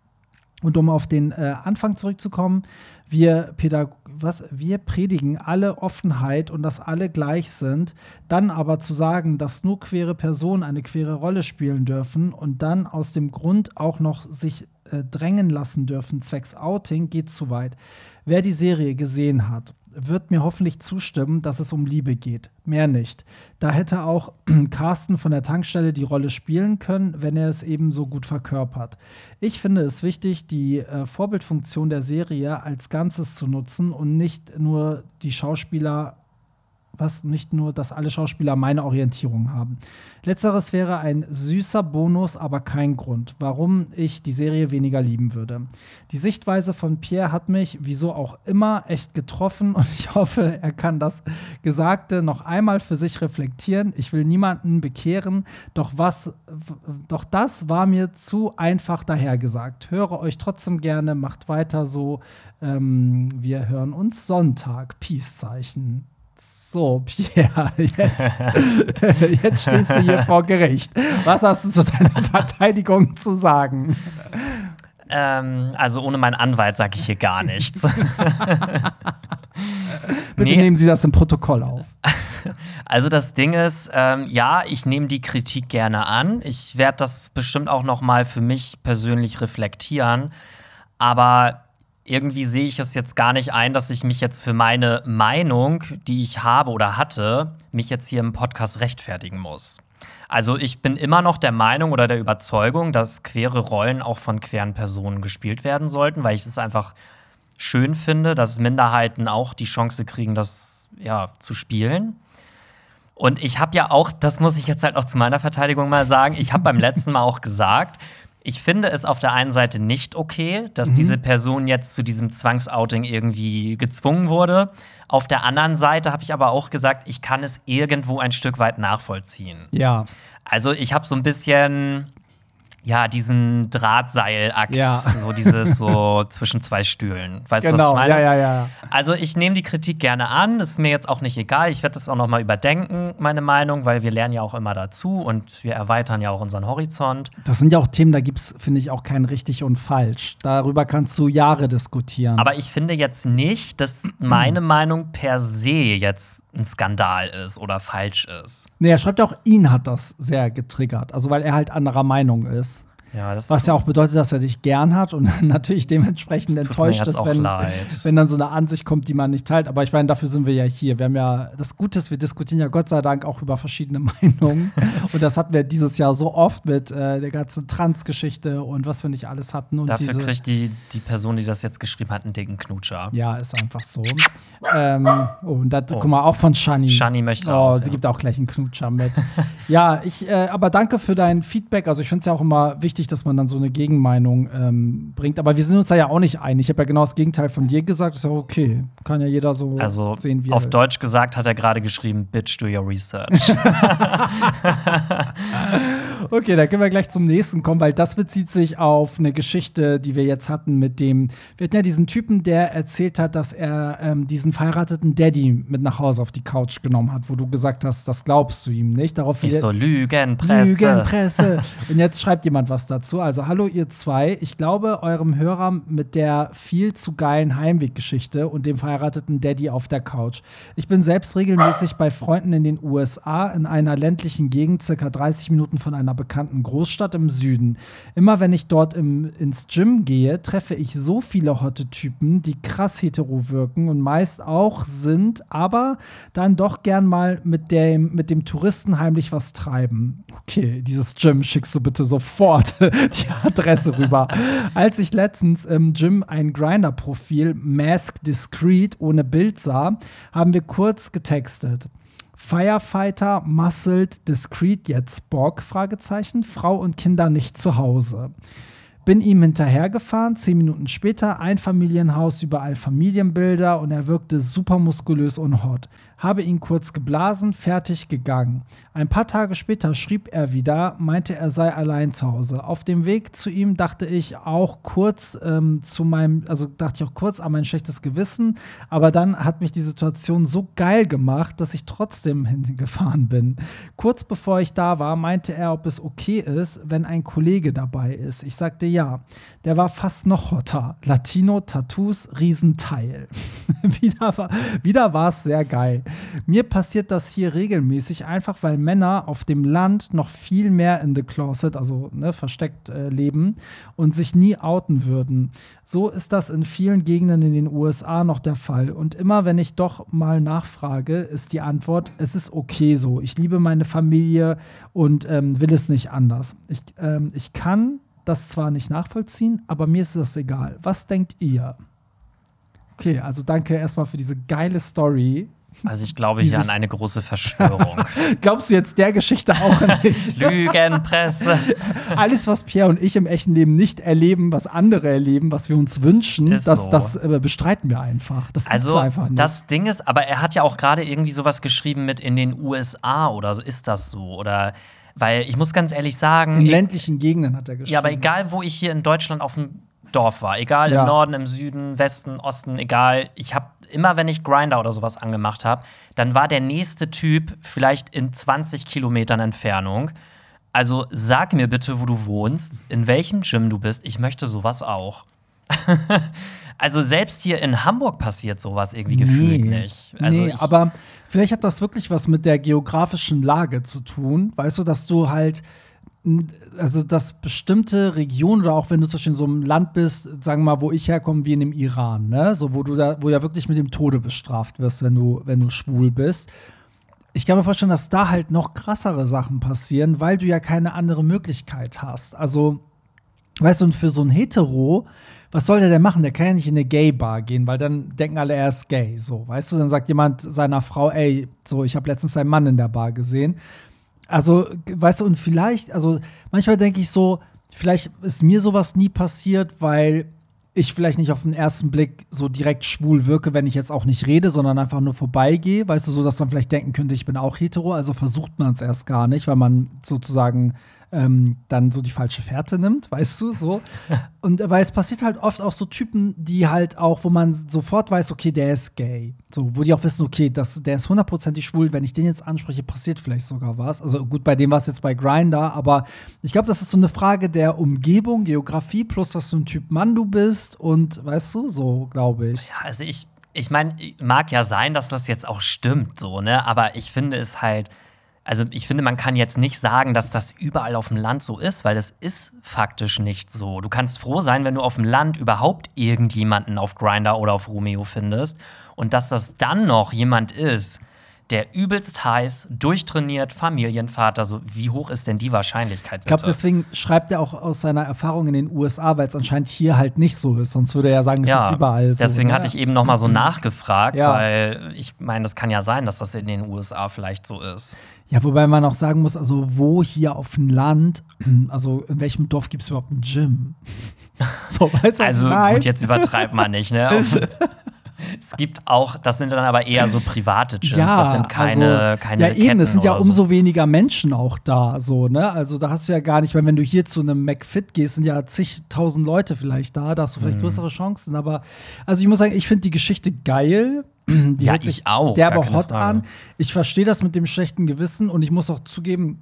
Und um auf den äh, Anfang zurückzukommen, wir, Pädag was, wir predigen alle Offenheit und dass alle gleich sind, dann aber zu sagen, dass nur queere Personen eine queere Rolle spielen dürfen und dann aus dem Grund auch noch sich äh, drängen lassen dürfen, zwecks Outing, geht zu weit. Wer die Serie gesehen hat, wird mir hoffentlich zustimmen, dass es um Liebe geht. Mehr nicht. Da hätte auch Carsten von der Tankstelle die Rolle spielen können, wenn er es eben so gut verkörpert. Ich finde es wichtig, die äh, Vorbildfunktion der Serie als Ganzes zu nutzen und nicht nur die Schauspieler was nicht nur, dass alle Schauspieler meine Orientierung haben. Letzteres wäre ein süßer Bonus, aber kein Grund, warum ich die Serie weniger lieben würde. Die Sichtweise von Pierre hat mich, wieso auch immer, echt getroffen und ich hoffe, er kann das Gesagte noch einmal für sich reflektieren. Ich will niemanden bekehren, doch was, doch das war mir zu einfach dahergesagt. Höre euch trotzdem gerne, macht weiter so. Ähm, wir hören uns Sonntag. Peace-Zeichen. So, Pierre, jetzt, jetzt stehst du hier vor Gericht. Was hast du zu deiner Verteidigung zu sagen? Ähm, also ohne meinen Anwalt sage ich hier gar nichts. Bitte nee. nehmen Sie das im Protokoll auf. Also das Ding ist, ähm, ja, ich nehme die Kritik gerne an. Ich werde das bestimmt auch noch mal für mich persönlich reflektieren. Aber irgendwie sehe ich es jetzt gar nicht ein, dass ich mich jetzt für meine Meinung, die ich habe oder hatte, mich jetzt hier im Podcast rechtfertigen muss. Also ich bin immer noch der Meinung oder der Überzeugung, dass queere Rollen auch von queeren Personen gespielt werden sollten, weil ich es einfach schön finde, dass Minderheiten auch die Chance kriegen, das ja zu spielen. Und ich habe ja auch, das muss ich jetzt halt auch zu meiner Verteidigung mal sagen, ich habe beim letzten Mal auch gesagt, ich finde es auf der einen Seite nicht okay, dass mhm. diese Person jetzt zu diesem Zwangsouting irgendwie gezwungen wurde. Auf der anderen Seite habe ich aber auch gesagt, ich kann es irgendwo ein Stück weit nachvollziehen. Ja. Also ich habe so ein bisschen ja, diesen Drahtseilakt, ja. so dieses so zwischen zwei Stühlen. Weißt du, genau. was ich meine? Ja, ja, ja. Also ich nehme die Kritik gerne an, das ist mir jetzt auch nicht egal. Ich werde das auch noch mal überdenken, meine Meinung, weil wir lernen ja auch immer dazu und wir erweitern ja auch unseren Horizont. Das sind ja auch Themen, da gibt es, finde ich, auch kein richtig und falsch. Darüber kannst du Jahre diskutieren. Aber ich finde jetzt nicht, dass meine Meinung per se jetzt ein Skandal ist oder falsch ist. Nee, er schreibt auch, ihn hat das sehr getriggert. Also, weil er halt anderer Meinung ist. Ja, Was ja auch bedeutet, dass er dich gern hat und natürlich dementsprechend enttäuscht ist, wenn, wenn dann so eine Ansicht kommt, die man nicht teilt. Aber ich meine, dafür sind wir ja hier. Wir haben ja das Gute ist, wir diskutieren ja Gott sei Dank auch über verschiedene Meinungen. und das hatten wir dieses Jahr so oft mit äh, der ganzen Trans-Geschichte und was wir nicht alles hatten. Und dafür kriegt die, die Person, die das jetzt geschrieben hat, einen dicken Knutscher. Ja, ist einfach so. ähm, oh, und das, oh. guck mal, auch von Shani. Shani möchte oh, auch. sie ja. gibt auch gleich einen Knutscher mit. ja, ich, äh, aber danke für dein Feedback. Also, ich finde es ja auch immer wichtig, wichtig, dass man dann so eine Gegenmeinung ähm, bringt. Aber wir sind uns da ja auch nicht einig. Ich habe ja genau das Gegenteil von dir gesagt. ist ja okay. Kann ja jeder so also, sehen, wie Auf will. Deutsch gesagt hat er gerade geschrieben: Bitch, do your research. okay, dann können wir gleich zum nächsten kommen, weil das bezieht sich auf eine Geschichte, die wir jetzt hatten mit dem. Wir hatten ja diesen Typen, der erzählt hat, dass er ähm, diesen verheirateten Daddy mit nach Hause auf die Couch genommen hat, wo du gesagt hast, das glaubst du ihm nicht. Darauf ich so Lügenpresse. Lügenpresse. Und jetzt schreibt jemand was dazu. Also, hallo ihr zwei. Ich glaube, eurem Hörer mit der viel zu geilen Heimweggeschichte und dem verheirateten Daddy auf der Couch. Ich bin selbst regelmäßig bei Freunden in den USA in einer ländlichen Gegend, circa 30 Minuten von einer bekannten Großstadt im Süden. Immer wenn ich dort im, ins Gym gehe, treffe ich so viele hotte Typen, die krass hetero wirken und meist auch sind, aber dann doch gern mal mit dem, mit dem Touristen heimlich was treiben. Okay, dieses Gym schickst du bitte sofort die Adresse rüber. Als ich letztens im Gym ein Grinder-Profil Mask Discreet ohne Bild sah, haben wir kurz getextet. Firefighter muscled discreet jetzt Spock? Fragezeichen. Frau und Kinder nicht zu Hause. Bin ihm hinterhergefahren, zehn Minuten später, ein Familienhaus, überall Familienbilder und er wirkte super muskulös und hot habe ihn kurz geblasen, fertig gegangen. Ein paar Tage später schrieb er wieder, meinte, er sei allein zu Hause. Auf dem Weg zu ihm dachte ich auch kurz ähm, zu meinem, also dachte ich auch kurz an mein schlechtes Gewissen, aber dann hat mich die Situation so geil gemacht, dass ich trotzdem hingefahren bin. Kurz bevor ich da war, meinte er, ob es okay ist, wenn ein Kollege dabei ist. Ich sagte ja. Der war fast noch hotter. Latino, Tattoos, Riesenteil. wieder war, es sehr geil. Mir passiert das hier regelmäßig, einfach weil Männer auf dem Land noch viel mehr in the closet, also ne, versteckt äh, leben und sich nie outen würden. So ist das in vielen Gegenden in den USA noch der Fall. Und immer wenn ich doch mal nachfrage, ist die Antwort, es ist okay so. Ich liebe meine Familie und ähm, will es nicht anders. Ich, ähm, ich kann das zwar nicht nachvollziehen, aber mir ist das egal. Was denkt ihr? Okay, also danke erstmal für diese geile Story. Also ich glaube hier an eine große Verschwörung. Glaubst du jetzt der Geschichte auch nicht? Lügenpresse. Alles, was Pierre und ich im echten Leben nicht erleben, was andere erleben, was wir uns wünschen, das, so. das äh, bestreiten wir einfach. Das also einfach nicht. das Ding ist, aber er hat ja auch gerade irgendwie sowas geschrieben mit in den USA oder so. Ist das so? Oder weil ich muss ganz ehrlich sagen. In ländlichen Gegenden hat er geschrieben. Ja, aber egal, wo ich hier in Deutschland auf dem Dorf war, egal ja. im Norden, im Süden, Westen, Osten, egal, ich habe immer, wenn ich Grinder oder sowas angemacht habe, dann war der nächste Typ vielleicht in 20 Kilometern Entfernung. Also sag mir bitte, wo du wohnst, in welchem Gym du bist. Ich möchte sowas auch. also selbst hier in Hamburg passiert sowas irgendwie gefühlt nee, nicht. Also nee, aber vielleicht hat das wirklich was mit der geografischen Lage zu tun. Weißt du, dass du halt also dass bestimmte Regionen oder auch wenn du zum Beispiel in so einem Land bist, sagen wir mal, wo ich herkomme, wie in dem Iran, ne, so wo du da, wo ja wirklich mit dem Tode bestraft wirst, wenn du, wenn du schwul bist. Ich kann mir vorstellen, dass da halt noch krassere Sachen passieren, weil du ja keine andere Möglichkeit hast. Also, weißt du, und für so ein Hetero, was soll der denn machen? Der kann ja nicht in eine Gay-Bar gehen, weil dann denken alle, er ist gay. So, weißt du, dann sagt jemand seiner Frau, ey, so, ich habe letztens einen Mann in der Bar gesehen. Also, weißt du, und vielleicht, also manchmal denke ich so, vielleicht ist mir sowas nie passiert, weil ich vielleicht nicht auf den ersten Blick so direkt schwul wirke, wenn ich jetzt auch nicht rede, sondern einfach nur vorbeigehe. Weißt du, so dass man vielleicht denken könnte, ich bin auch hetero. Also versucht man es erst gar nicht, weil man sozusagen ähm, dann so die falsche Fährte nimmt, weißt du, so. Und weil es passiert halt oft auch so Typen, die halt auch, wo man sofort weiß, okay, der ist gay. So, wo die auch wissen, okay, das, der ist hundertprozentig schwul, wenn ich den jetzt anspreche, passiert vielleicht sogar was. Also gut, bei dem war es jetzt bei Grinder, aber ich glaube, das ist so eine Frage der Umgebung, Geografie, plus was für ein Typ Mann du bist und weißt du, so glaube ich. Ja, also ich, ich meine, mag ja sein, dass das jetzt auch stimmt, so, ne? Aber ich finde es halt also ich finde, man kann jetzt nicht sagen, dass das überall auf dem Land so ist, weil das ist faktisch nicht so. Du kannst froh sein, wenn du auf dem Land überhaupt irgendjemanden auf Grinder oder auf Romeo findest und dass das dann noch jemand ist, der übelst heiß, durchtrainiert, Familienvater, so wie hoch ist denn die Wahrscheinlichkeit? Bitte? Ich glaube, deswegen schreibt er auch aus seiner Erfahrung in den USA, weil es anscheinend hier halt nicht so ist. Sonst würde er ja sagen, es ja, ist überall so. Deswegen ne? hatte ich eben noch mal so nachgefragt, ja. weil ich meine, das kann ja sein, dass das in den USA vielleicht so ist. Ja, wobei man auch sagen muss, also wo hier auf dem Land, also in welchem Dorf gibt es überhaupt ein Gym? so, weißt du, also gut, jetzt übertreibt man nicht, ne? es gibt auch, das sind dann aber eher so private Gyms. Ja, das sind keine, also, keine Ja, eben, es sind ja umso so. weniger Menschen auch da, so, ne? Also da hast du ja gar nicht, weil wenn du hier zu einem McFit gehst, sind ja zigtausend Leute vielleicht da, da hast du vielleicht mhm. größere Chancen. Aber also ich muss sagen, ich finde die Geschichte geil. Die ja, ich auch. Der aber hot Frage. an. Ich verstehe das mit dem schlechten Gewissen und ich muss auch zugeben,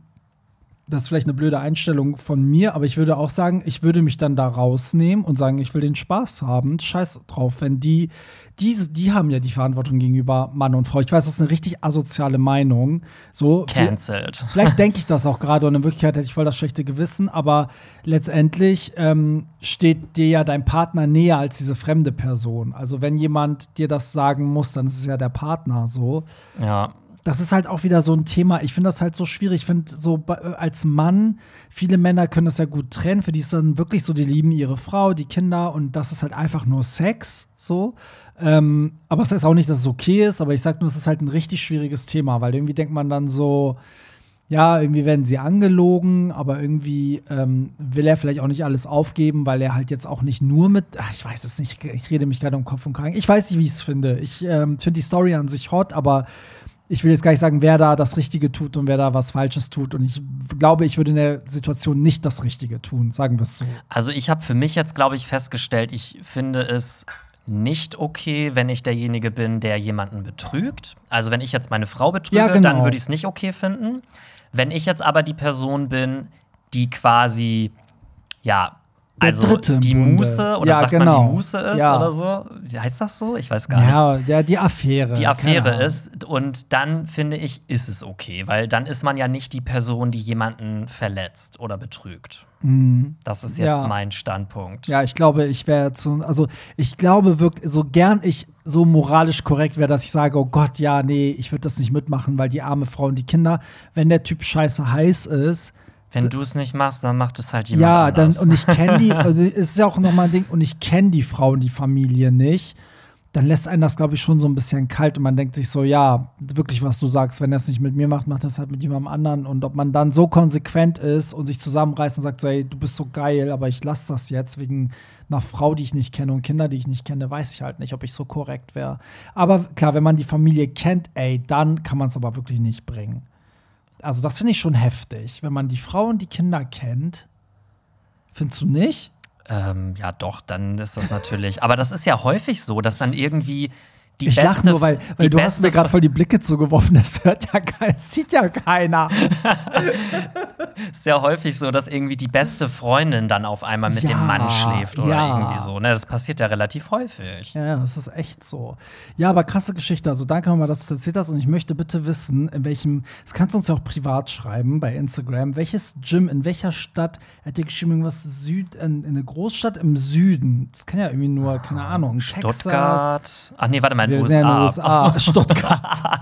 das ist vielleicht eine blöde Einstellung von mir, aber ich würde auch sagen, ich würde mich dann da rausnehmen und sagen, ich will den Spaß haben. Scheiß drauf, wenn die, die, die haben ja die Verantwortung gegenüber Mann und Frau. Ich weiß, das ist eine richtig asoziale Meinung. So, Cancelled. Vielleicht denke ich das auch gerade und in Wirklichkeit hätte ich voll das schlechte Gewissen, aber letztendlich ähm, steht dir ja dein Partner näher als diese fremde Person. Also wenn jemand dir das sagen muss, dann ist es ja der Partner so. Ja. Das ist halt auch wieder so ein Thema. Ich finde das halt so schwierig. Ich finde so äh, als Mann, viele Männer können das ja gut trennen. Für die ist dann wirklich so, die lieben ihre Frau, die Kinder und das ist halt einfach nur Sex. So. Ähm, aber es das heißt auch nicht, dass es okay ist, aber ich sag nur, es ist halt ein richtig schwieriges Thema, weil irgendwie denkt man dann so, ja, irgendwie werden sie angelogen, aber irgendwie ähm, will er vielleicht auch nicht alles aufgeben, weil er halt jetzt auch nicht nur mit, ach, ich weiß es nicht, ich rede mich gerade um Kopf und Kragen. Ich weiß nicht, wie ich es finde. Ich ähm, finde die Story an sich hot, aber ich will jetzt gar nicht sagen, wer da das Richtige tut und wer da was Falsches tut. Und ich glaube, ich würde in der Situation nicht das Richtige tun, sagen wir es so. Also ich habe für mich jetzt, glaube ich, festgestellt, ich finde es nicht okay, wenn ich derjenige bin, der jemanden betrügt. Also wenn ich jetzt meine Frau betrüge, Ja, genau. dann würde ich es nicht okay finden. Wenn ich jetzt aber die Person bin, die quasi, ja, Der also Dritte die Bunde. Muse oder Ja, sagt genau. man die Muse ist Ja. oder so. Wie heißt das so? Ich weiß gar nicht Ja, ja, die Affäre. die Affäre Ahnung. ist. Und dann finde ich, ist es okay, weil dann ist man ja nicht die Person, die jemanden verletzt oder betrügt. Das ist jetzt Ja. mein Standpunkt. Ja, ich glaube, ich wäre zu, also ich glaube wirklich, so gern ich so moralisch korrekt wäre, dass ich sage, oh Gott, ja, nee, ich würde das nicht mitmachen, weil die arme Frau und die Kinder, wenn der Typ scheiße heiß ist, Wenn du es nicht machst, dann macht es halt jemand ja, dann anders. und ich kenne die, also es ist ja auch nochmal ein Ding, und ich kenne die Frau und die Familie nicht, dann lässt einen das, glaube ich, schon so ein bisschen kalt und man denkt sich so, ja, wirklich, was du sagst, wenn er es nicht mit mir macht, macht er es halt mit jemandem anderen. Und ob man dann so konsequent ist und sich zusammenreißt und sagt, so, ey, du bist so geil, aber ich lasse das jetzt wegen einer Frau, die ich nicht kenne und Kinder, die ich nicht kenne, weiß ich halt nicht, ob ich so korrekt wäre. Aber klar, wenn man die Familie kennt, ey, dann kann man es aber wirklich nicht bringen. Also, das finde ich schon heftig. Wenn man die Frau und die Kinder kennt, findest du nicht? ähm, ja, doch, dann ist das natürlich. Aber das ist ja häufig so, dass dann irgendwie die ich lache nur, weil, weil du hast mir gerade voll die Blicke zugeworfen. Das hört ja keiner, sieht ja keiner. ist ja häufig so, dass irgendwie die beste Freundin dann auf einmal mit Ja, dem Mann schläft oder ja. irgendwie so. Ne? Das passiert ja relativ häufig. Ja, das ist echt so. Ja, aber krasse Geschichte. Also danke nochmal, dass du es erzählt hast. Und ich möchte bitte wissen, in welchem, das kannst du uns ja auch privat schreiben bei Instagram, welches Gym, in welcher Stadt, er hat dir geschrieben, irgendwas Süd, in, in eine Großstadt im Süden. Das kann ja irgendwie nur, keine Ahnung, Texas. Stuttgart. Ach nee, warte mal, Wir sind ja in den USA. USA. So. Stuttgart.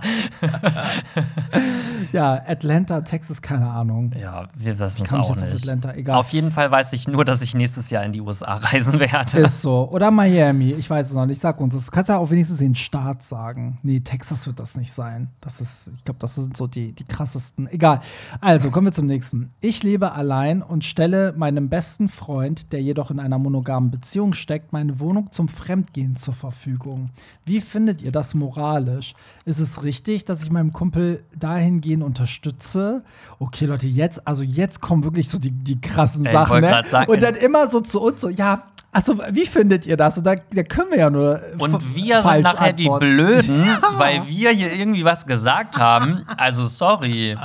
ja, Atlanta, Texas, keine Ahnung. Ja, wir wissen es auch nicht. Atlanta, egal. Auf jeden Fall weiß ich nur, dass ich nächstes Jahr in die USA reisen werde. Ist so. Oder Miami, ich weiß es noch nicht. Sag uns das. Du kannst ja auch wenigstens den Staat sagen. Nee, Texas wird das nicht sein. Das ist, ich glaube, das sind so die, die krassesten. Egal. Also, kommen wir zum nächsten. Ich lebe allein und stelle meinem besten Freund, der jedoch in einer monogamen Beziehung steckt, meine Wohnung zum Fremdgehen zur Verfügung. Wie findet ihr das moralisch? Ist es richtig, dass ich meinem Kumpel dahingehend unterstütze? Okay, Leute, jetzt, also jetzt kommen wirklich so die, die krassen Ey, Sachen. Ne? und dann immer so zu uns so, ja, also wie findet ihr das? Und da, da können wir ja nur. Und wir sind nachher die antworten. Blöden, weil wir hier irgendwie was gesagt haben. Also sorry.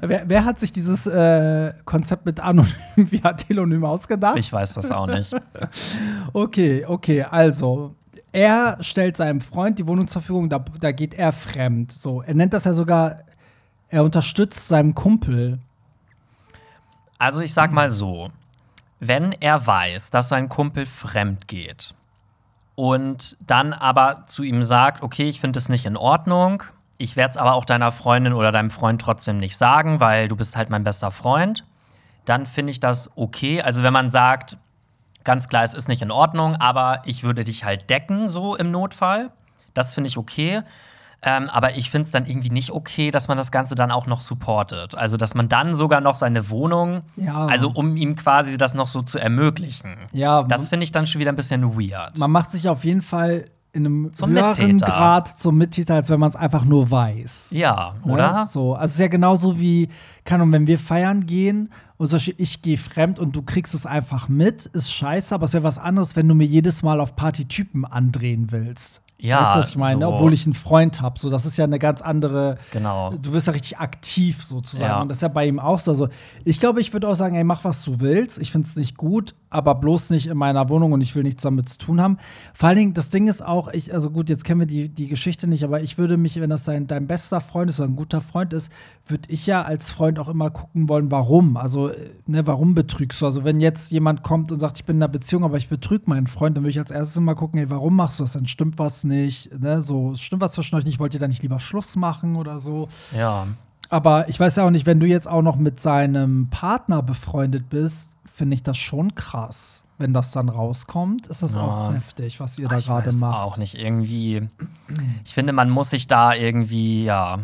Wer, wer hat sich dieses äh, Konzept mit Anonym via Telonym ausgedacht? Ich weiß das auch nicht. Okay, okay, also. Er stellt seinem Freund die Wohnung zur Verfügung, da, da geht er fremd. So, er nennt das ja sogar, er unterstützt seinem Kumpel. Also ich sag mal so, wenn er weiß, dass sein Kumpel fremd geht und dann aber zu ihm sagt, okay, ich finde es nicht in Ordnung, ich werde es aber auch deiner Freundin oder deinem Freund trotzdem nicht sagen, weil du bist halt mein bester Freund, dann finde ich das okay. Also wenn man sagt, ganz klar, es ist nicht in Ordnung, aber ich würde dich halt decken, so im Notfall, das finde ich okay. Ähm, aber ich finde es dann irgendwie nicht okay, dass man das Ganze dann auch noch supportet. Also, dass man dann sogar noch seine Wohnung, Ja. also um ihm quasi das noch so zu ermöglichen. Ja, Das finde ich dann schon wieder ein bisschen weird. man macht sich auf jeden Fall in einem Zum höheren Mittäter. Grad zum Mittäter, als wenn man es einfach nur weiß. Ja, Ne? oder? So, also es ist ja genauso wie, keine Ahnung, wenn wir feiern gehen und Beispiel ich gehe fremd und du kriegst es einfach mit, ist scheiße, aber es wäre was anderes, wenn du mir jedes Mal auf Partytypen andrehen willst. Ja, weißt du, was ich meine? so. Obwohl ich einen Freund habe. So, das ist ja eine ganz andere. Genau. Du wirst ja richtig aktiv sozusagen. Ja. Und das ist ja bei ihm auch so. Also, ich glaube, ich würde auch sagen, ey, mach, was du willst. Ich finde es nicht gut, aber bloß nicht in meiner Wohnung und ich will nichts damit zu tun haben. Vor allen Dingen, das Ding ist auch, ich, also gut, jetzt kennen wir die, die Geschichte nicht, aber ich würde mich, wenn das dein, dein bester Freund ist oder ein guter Freund ist, würde ich ja als Freund auch immer gucken wollen, warum. Also, äh, ne, warum betrügst du? Also, wenn jetzt jemand kommt und sagt, ich bin in einer Beziehung, aber ich betrüge meinen Freund, dann würde ich als erstes immer gucken, ey, warum machst du das denn? Stimmt was nicht? Ne? So, stimmt was zwischen euch nicht? Wollt ihr da nicht lieber Schluss machen oder so? Ja. Aber ich weiß ja auch nicht, wenn du jetzt auch noch mit seinem Partner befreundet bist, finde ich das schon krass. Wenn das dann rauskommt, ist das Ja. auch heftig, was ihr da Ich gerade macht. auch nicht. Irgendwie. Ich finde, man muss sich da irgendwie, ja.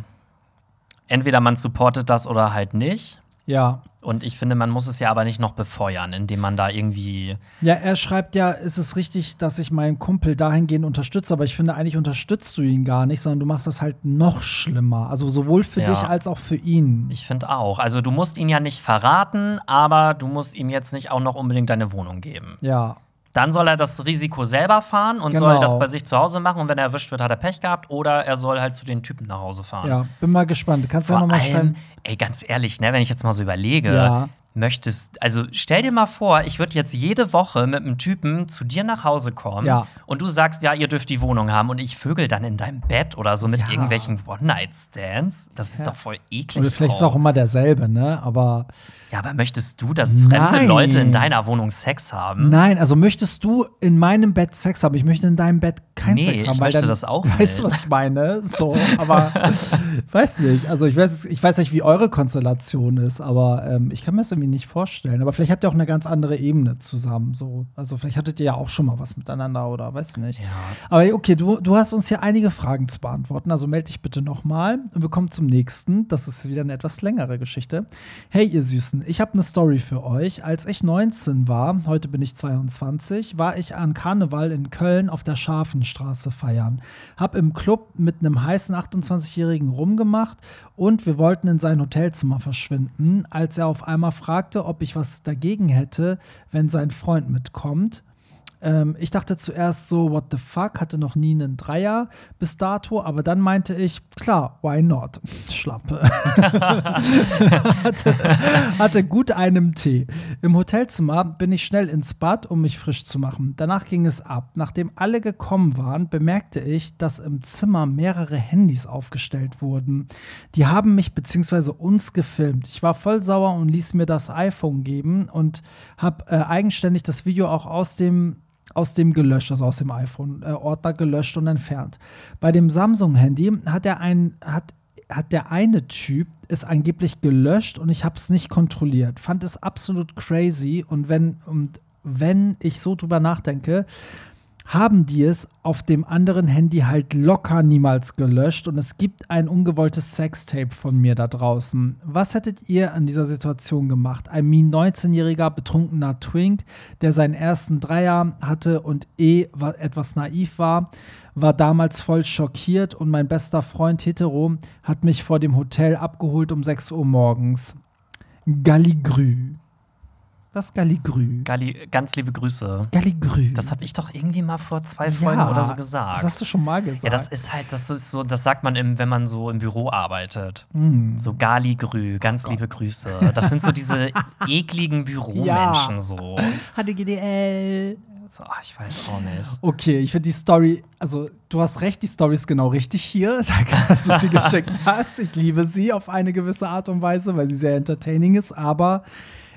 Entweder man supportet das oder halt nicht. Ja. Und ich finde, man muss es ja aber nicht noch befeuern, indem man da irgendwie. Ja, er schreibt ja, ist es richtig, dass ich meinen Kumpel dahingehend unterstütze, aber ich finde, eigentlich unterstützt du ihn gar nicht, sondern du machst das halt noch schlimmer. Also sowohl für Ja. dich als auch für ihn. Ich finde auch. Also, du musst ihn ja nicht verraten, aber du musst ihm jetzt nicht auch noch unbedingt deine Wohnung geben. ja. Dann soll er das Risiko selber fahren und Genau. soll das bei sich zu Hause machen. Und wenn er erwischt wird, hat er Pech gehabt. Oder er soll halt zu den Typen nach Hause fahren. Ja, bin mal gespannt. Kannst du ja Vor noch mal allem, schreiben? ey, ganz ehrlich, ne, wenn ich jetzt mal so überlege, Ja. Möchtest, also stell dir mal vor, ich würde jetzt jede Woche mit einem Typen zu dir nach Hause kommen Ja. und du sagst, ja, ihr dürft die Wohnung haben und ich vögel dann in deinem Bett oder so mit Ja. irgendwelchen One-Night-Stands. Das ist Ja. doch voll eklig. Oder vielleicht ist es auch immer derselbe, ne? Aber ja, aber möchtest du, dass fremde Nein. Leute in deiner Wohnung Sex haben? nein, also möchtest du in meinem Bett Sex haben? Ich möchte in deinem Bett keinen Nee, Sex haben. ich weil möchte dann, das auch Weißt du, nicht. was ich meine? So, aber weiß nicht. Also ich weiß, ich weiß nicht, wie eure Konstellation ist, aber ähm, ich kann mir das irgendwie nicht vorstellen. Aber vielleicht habt ihr auch eine ganz andere Ebene zusammen. So. Also vielleicht hattet ihr ja auch schon mal was miteinander oder weiß nicht. Ja. Aber okay, du, du hast uns hier einige Fragen zu beantworten, also melde dich bitte nochmal und wir kommen zum nächsten. Das ist wieder eine etwas längere Geschichte. Hey, ihr Süßen, ich habe eine Story für euch. Als ich 19 war, heute bin ich 22, war ich an Karneval in Köln auf der Scharfenstraße feiern. Hab im Club mit einem heißen 28-Jährigen rumgemacht und wir wollten in sein Hotelzimmer verschwinden, als er auf einmal fragte, ob ich was dagegen hätte, wenn sein Freund mitkommt. Ähm, ich dachte zuerst so, what the fuck, hatte noch nie einen Dreier bis dato, aber dann meinte ich, klar, why not? Schlampe. hatte, hatte gut einem Tee. Im Hotelzimmer bin ich schnell ins Bad, um mich frisch zu machen. Danach ging es ab. Nachdem alle gekommen waren, bemerkte ich, dass im Zimmer mehrere Handys aufgestellt wurden. Die haben mich bzw. uns gefilmt. Ich war voll sauer und ließ mir das iPhone geben und habe äh, eigenständig das Video auch aus dem aus dem gelöscht, also aus dem iPhone-Ordner gelöscht und entfernt. Bei dem Samsung-Handy hat er ein, hat, hat der eine Typ es angeblich gelöscht und ich habe es nicht kontrolliert. Fand es absolut crazy und wenn, und wenn ich so drüber nachdenke, haben die es auf dem anderen Handy halt locker niemals gelöscht und es gibt ein ungewolltes Sextape von mir da draußen. Was hättet ihr an dieser Situation gemacht? Ein mean 19-jähriger betrunkener Twink, der seinen ersten Dreier hatte und eh wa- etwas naiv war, war damals voll schockiert und mein bester Freund Hetero hat mich vor dem Hotel abgeholt um 6 Uhr morgens. Galligrü. Was Galligrü? Gali, ganz liebe Grüße. Galligrü. Das habe ich doch irgendwie mal vor zwei Folgen oder so gesagt. Das hast du schon mal gesagt. ja, das ist halt, das ist so, das sagt man, im, wenn man so im Büro arbeitet. Hm. So Gali-Grü, ganz liebe Grüße. Das sind so diese ekligen Büromenschen Ja. so. HDGDL. so. ach, Ich weiß auch nicht. Okay, ich finde die Story, also du hast recht, die Story ist genau richtig hier. Dass du sie geschickt hast. Ich liebe sie auf eine gewisse Art und Weise, weil sie sehr entertaining ist, aber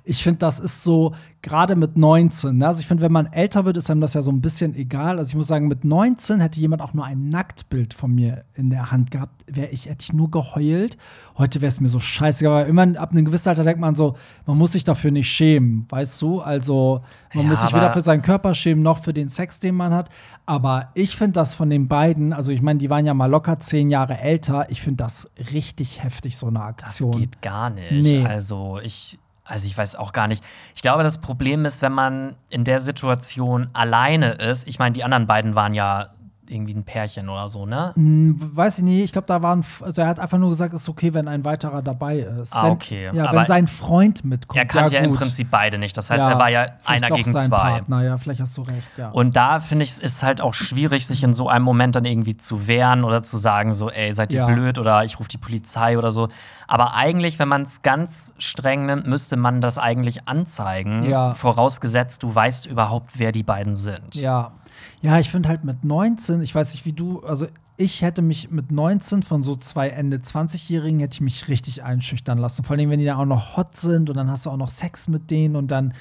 ich finde, das ist so, gerade mit 19, ne? also ich finde, wenn man älter wird, ist einem das ja so ein bisschen egal. Also ich muss sagen, mit 19 hätte jemand auch nur ein Nacktbild von mir in der Hand gehabt, wäre ich, hätte ich nur geheult. Heute wäre es mir so scheiße, aber immer ab einem gewissen Alter denkt man so, man muss sich dafür nicht schämen, weißt du? Also man Ja, muss sich weder für seinen Körper schämen noch für den Sex, den man hat. Aber ich finde das von den beiden, also ich meine, die waren ja mal locker zehn Jahre älter. Ich finde das richtig heftig, so eine Das Aktion. geht gar nicht. Nee. Also ich, also ich weiß auch gar nicht. Ich glaube, das Problem ist, wenn man in der Situation alleine ist. Ich meine, die anderen beiden waren ja irgendwie ein Pärchen oder so, ne? Hm, weiß ich nicht. Ich glaube, da waren. Also, er hat einfach nur gesagt, es ist okay, wenn ein weiterer dabei ist. Ah, wenn, okay. Ja, Aber wenn sein Freund mitkommt. Er kannte ja, im gut. Prinzip beide nicht. Das heißt, Ja, er war ja einer gegen zwei. Partner. Ja, vielleicht hast du recht, ja. Und da finde ich, ist halt auch schwierig, sich in so einem Moment dann irgendwie zu wehren oder zu sagen, so, ey, seid ihr Ja. blöd oder ich rufe die Polizei oder so. Aber eigentlich, wenn man es ganz streng nimmt, müsste man das eigentlich anzeigen. Ja. Vorausgesetzt, du weißt überhaupt, wer die beiden sind. Ja. Ja, ich finde halt mit 19, ich weiß nicht, wie du, also ich hätte mich mit 19 von so zwei Ende 20-Jährigen hätte ich mich richtig einschüchtern lassen. Vor allem, wenn die dann auch noch hot sind und dann hast du auch noch Sex mit denen und dann,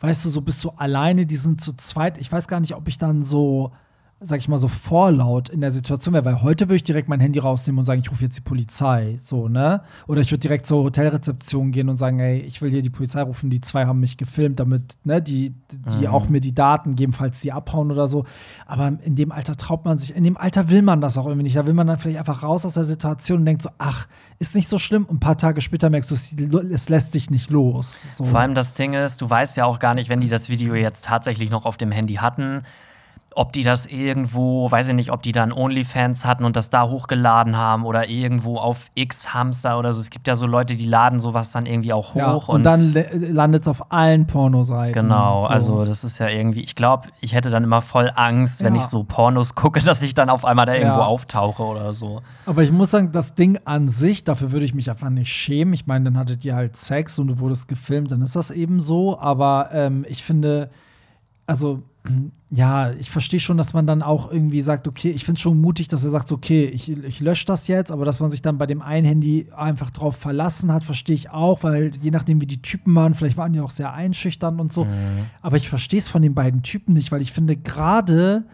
weißt du, so bist du alleine, die sind zu zweit. Ich weiß gar nicht, ob ich dann so, sag ich mal, so vorlaut in der Situation wäre, weil heute würde ich direkt mein Handy rausnehmen und sagen, ich rufe jetzt die Polizei, so, ne? Oder ich würde direkt zur Hotelrezeption gehen und sagen, ey, ich will hier die Polizei rufen, die zwei haben mich gefilmt, damit, ne, die, die Mhm. auch mir die Daten geben, falls die abhauen oder so. Aber in dem Alter traut man sich, in dem Alter will man das auch irgendwie nicht. Da will man dann vielleicht einfach raus aus der Situation und denkt so, ach, ist nicht so schlimm. Und ein paar Tage später merkst du, es, lässt dich nicht los. So. Vor allem das Ding ist, du weißt ja auch gar nicht, wenn die das Video jetzt tatsächlich noch auf dem Handy hatten, ob die das irgendwo, weiß ich nicht, ob die dann OnlyFans hatten und das da hochgeladen haben oder irgendwo auf X-Hamster oder so. Es gibt ja so Leute, die laden sowas dann irgendwie auch hoch. ja, und, dann landet es auf allen Pornoseiten. Genau, So. also das ist ja irgendwie, ich glaube, ich hätte dann immer voll Angst, wenn Ja. ich so Pornos gucke, dass ich dann auf einmal da irgendwo Ja. auftauche oder so. Aber ich muss sagen, das Ding an sich, dafür würde ich mich einfach nicht schämen. Ich meine, dann hattet ihr halt Sex und du wurdest gefilmt, dann ist das eben so. Aber ähm, ich finde, also ja, ich verstehe schon, dass man dann auch irgendwie sagt, okay, ich finde es schon mutig, dass er sagt, okay, ich, ich lösche das jetzt, aber dass man sich dann bei dem einen Handy einfach drauf verlassen hat, verstehe ich auch, weil je nachdem, wie die Typen waren, vielleicht waren die auch sehr einschüchternd und so. Aber ich verstehe es von den beiden Typen nicht, weil ich finde, gerade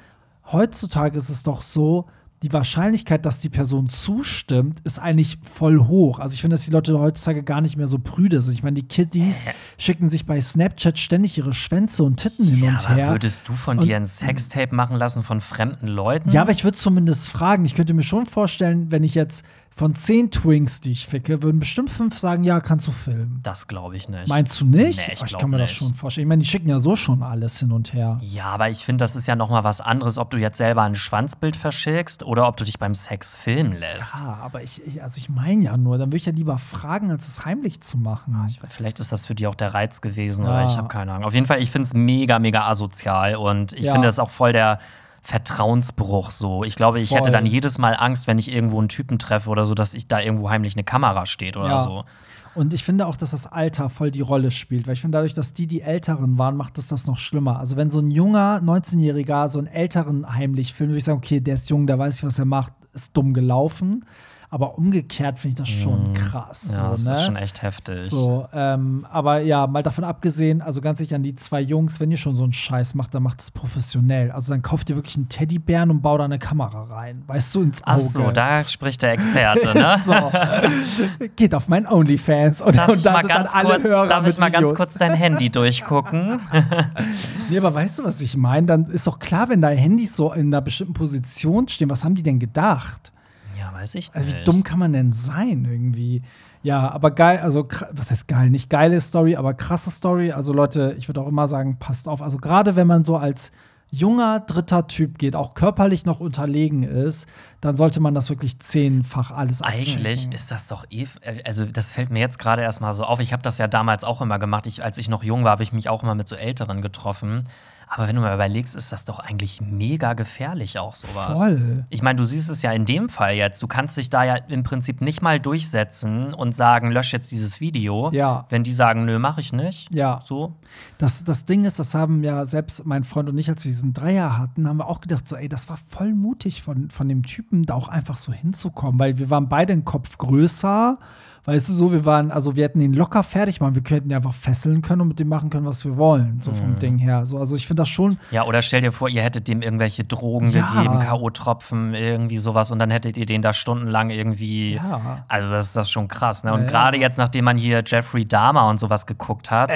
heutzutage ist es doch so, die Wahrscheinlichkeit, dass die Person zustimmt, ist eigentlich voll hoch. Also ich finde, dass die Leute heutzutage gar nicht mehr so prüde sind. Ich meine, die Kiddies schicken sich bei Snapchat ständig ihre Schwänze und Titten hin Ja, und aber her. würdest du von Und- dir ein Sextape machen lassen von fremden Leuten? Ja, aber ich würde zumindest fragen. Ich könnte mir schon vorstellen, wenn ich jetzt von zehn Twinks, die ich ficke, würden bestimmt fünf sagen, ja, kannst du filmen. Das glaube ich nicht. Meinst du nicht? Nee, ich ich kann mir das nicht. schon vorstellen. Ich meine, die schicken ja so schon alles hin und her. Ja, aber ich finde, das ist ja noch mal was anderes, ob du jetzt selber ein Schwanzbild verschickst oder ob du dich beim Sex filmen lässt. Ja, aber ich, ich also ich meine ja nur, dann würde ich ja lieber fragen, als es heimlich zu machen. Ich- Vielleicht ist das für die auch der Reiz gewesen Ja. oder ich habe keine Ahnung. Auf jeden Fall, ich finde es mega, mega asozial und ich Ja. finde das auch voll der Vertrauensbruch so. Ich glaube, ich Voll. hätte dann jedes Mal Angst, wenn ich irgendwo einen Typen treffe oder so, dass ich da irgendwo heimlich eine Kamera steht oder Ja. so. Und ich finde auch, dass das Alter voll die Rolle spielt, weil ich finde, dadurch, dass die die Älteren waren, macht es das noch schlimmer. Also wenn so ein junger 19-Jähriger so einen Älteren heimlich filmt, würde ich sagen, okay, der ist jung, der weiß nicht, was er macht, ist dumm gelaufen. Aber umgekehrt finde ich das schon krass. Mhm. Ja, das so, ne? ist schon echt heftig. So, ähm, aber ja, mal davon abgesehen, also ganz sicher an die zwei Jungs, wenn ihr schon so einen Scheiß macht, dann macht es professionell. Also dann kauft ihr wirklich einen Teddybären und baut da eine Kamera rein. Weißt du, ins Auge. Ach so, da spricht der Experte, ne? so. Geht auf mein OnlyFans und, Darf und ich, da mal sind dann ganz, alle kurz, Hörer darf ich mal ganz Videos. kurz dein Handy durchgucken? Nee, aber weißt du, was ich meine? Dann ist doch klar, wenn da Handys so in einer bestimmten Position stehen, was haben die denn gedacht? Weiß ich nicht. Also wie dumm kann man denn sein irgendwie? Ja, aber geil, also was heißt geil? Nicht geile Story, aber krasse Story. Also Leute, ich würde auch immer sagen, passt auf. Also gerade wenn man so als junger dritter Typ geht, auch körperlich noch unterlegen ist, dann sollte man das wirklich zehnfach alles Eigentlich abchecken. ist das doch eh, also das fällt mir jetzt gerade erstmal so auf. Ich habe das ja damals auch immer gemacht. Ich, als ich noch jung war, habe ich mich auch immer mit so Älteren getroffen. Aber wenn du mal überlegst, ist das doch eigentlich mega gefährlich auch sowas. Voll. Ich meine, du siehst es ja in dem Fall jetzt. Du kannst dich da ja im Prinzip nicht mal durchsetzen und sagen, lösch jetzt dieses Video. Ja. Wenn die sagen, nö, mach ich nicht. Ja. So. Das, das Ding ist, das haben ja selbst mein Freund und ich, als wir diesen Dreier hatten, haben wir auch gedacht, so, ey, das war voll mutig von, von dem Typen, da auch einfach so hinzukommen, weil wir waren beide einen Kopf größer. Weißt du, so, wir waren, also wir hätten ihn locker fertig machen, wir könnten ihn einfach fesseln können und mit dem machen können, was wir wollen, so Mhm. vom Ding her. So, also ich finde das schon, Ja, oder stell dir vor, ihr hättet dem irgendwelche Drogen Ja. gegeben, K.O.-Tropfen, irgendwie sowas, und dann hättet ihr den da stundenlang irgendwie. Ja. Also, das ist das schon krass, ne? Und Ja, gerade jetzt, nachdem man hier Jeffrey Dahmer und sowas geguckt hat. Äh.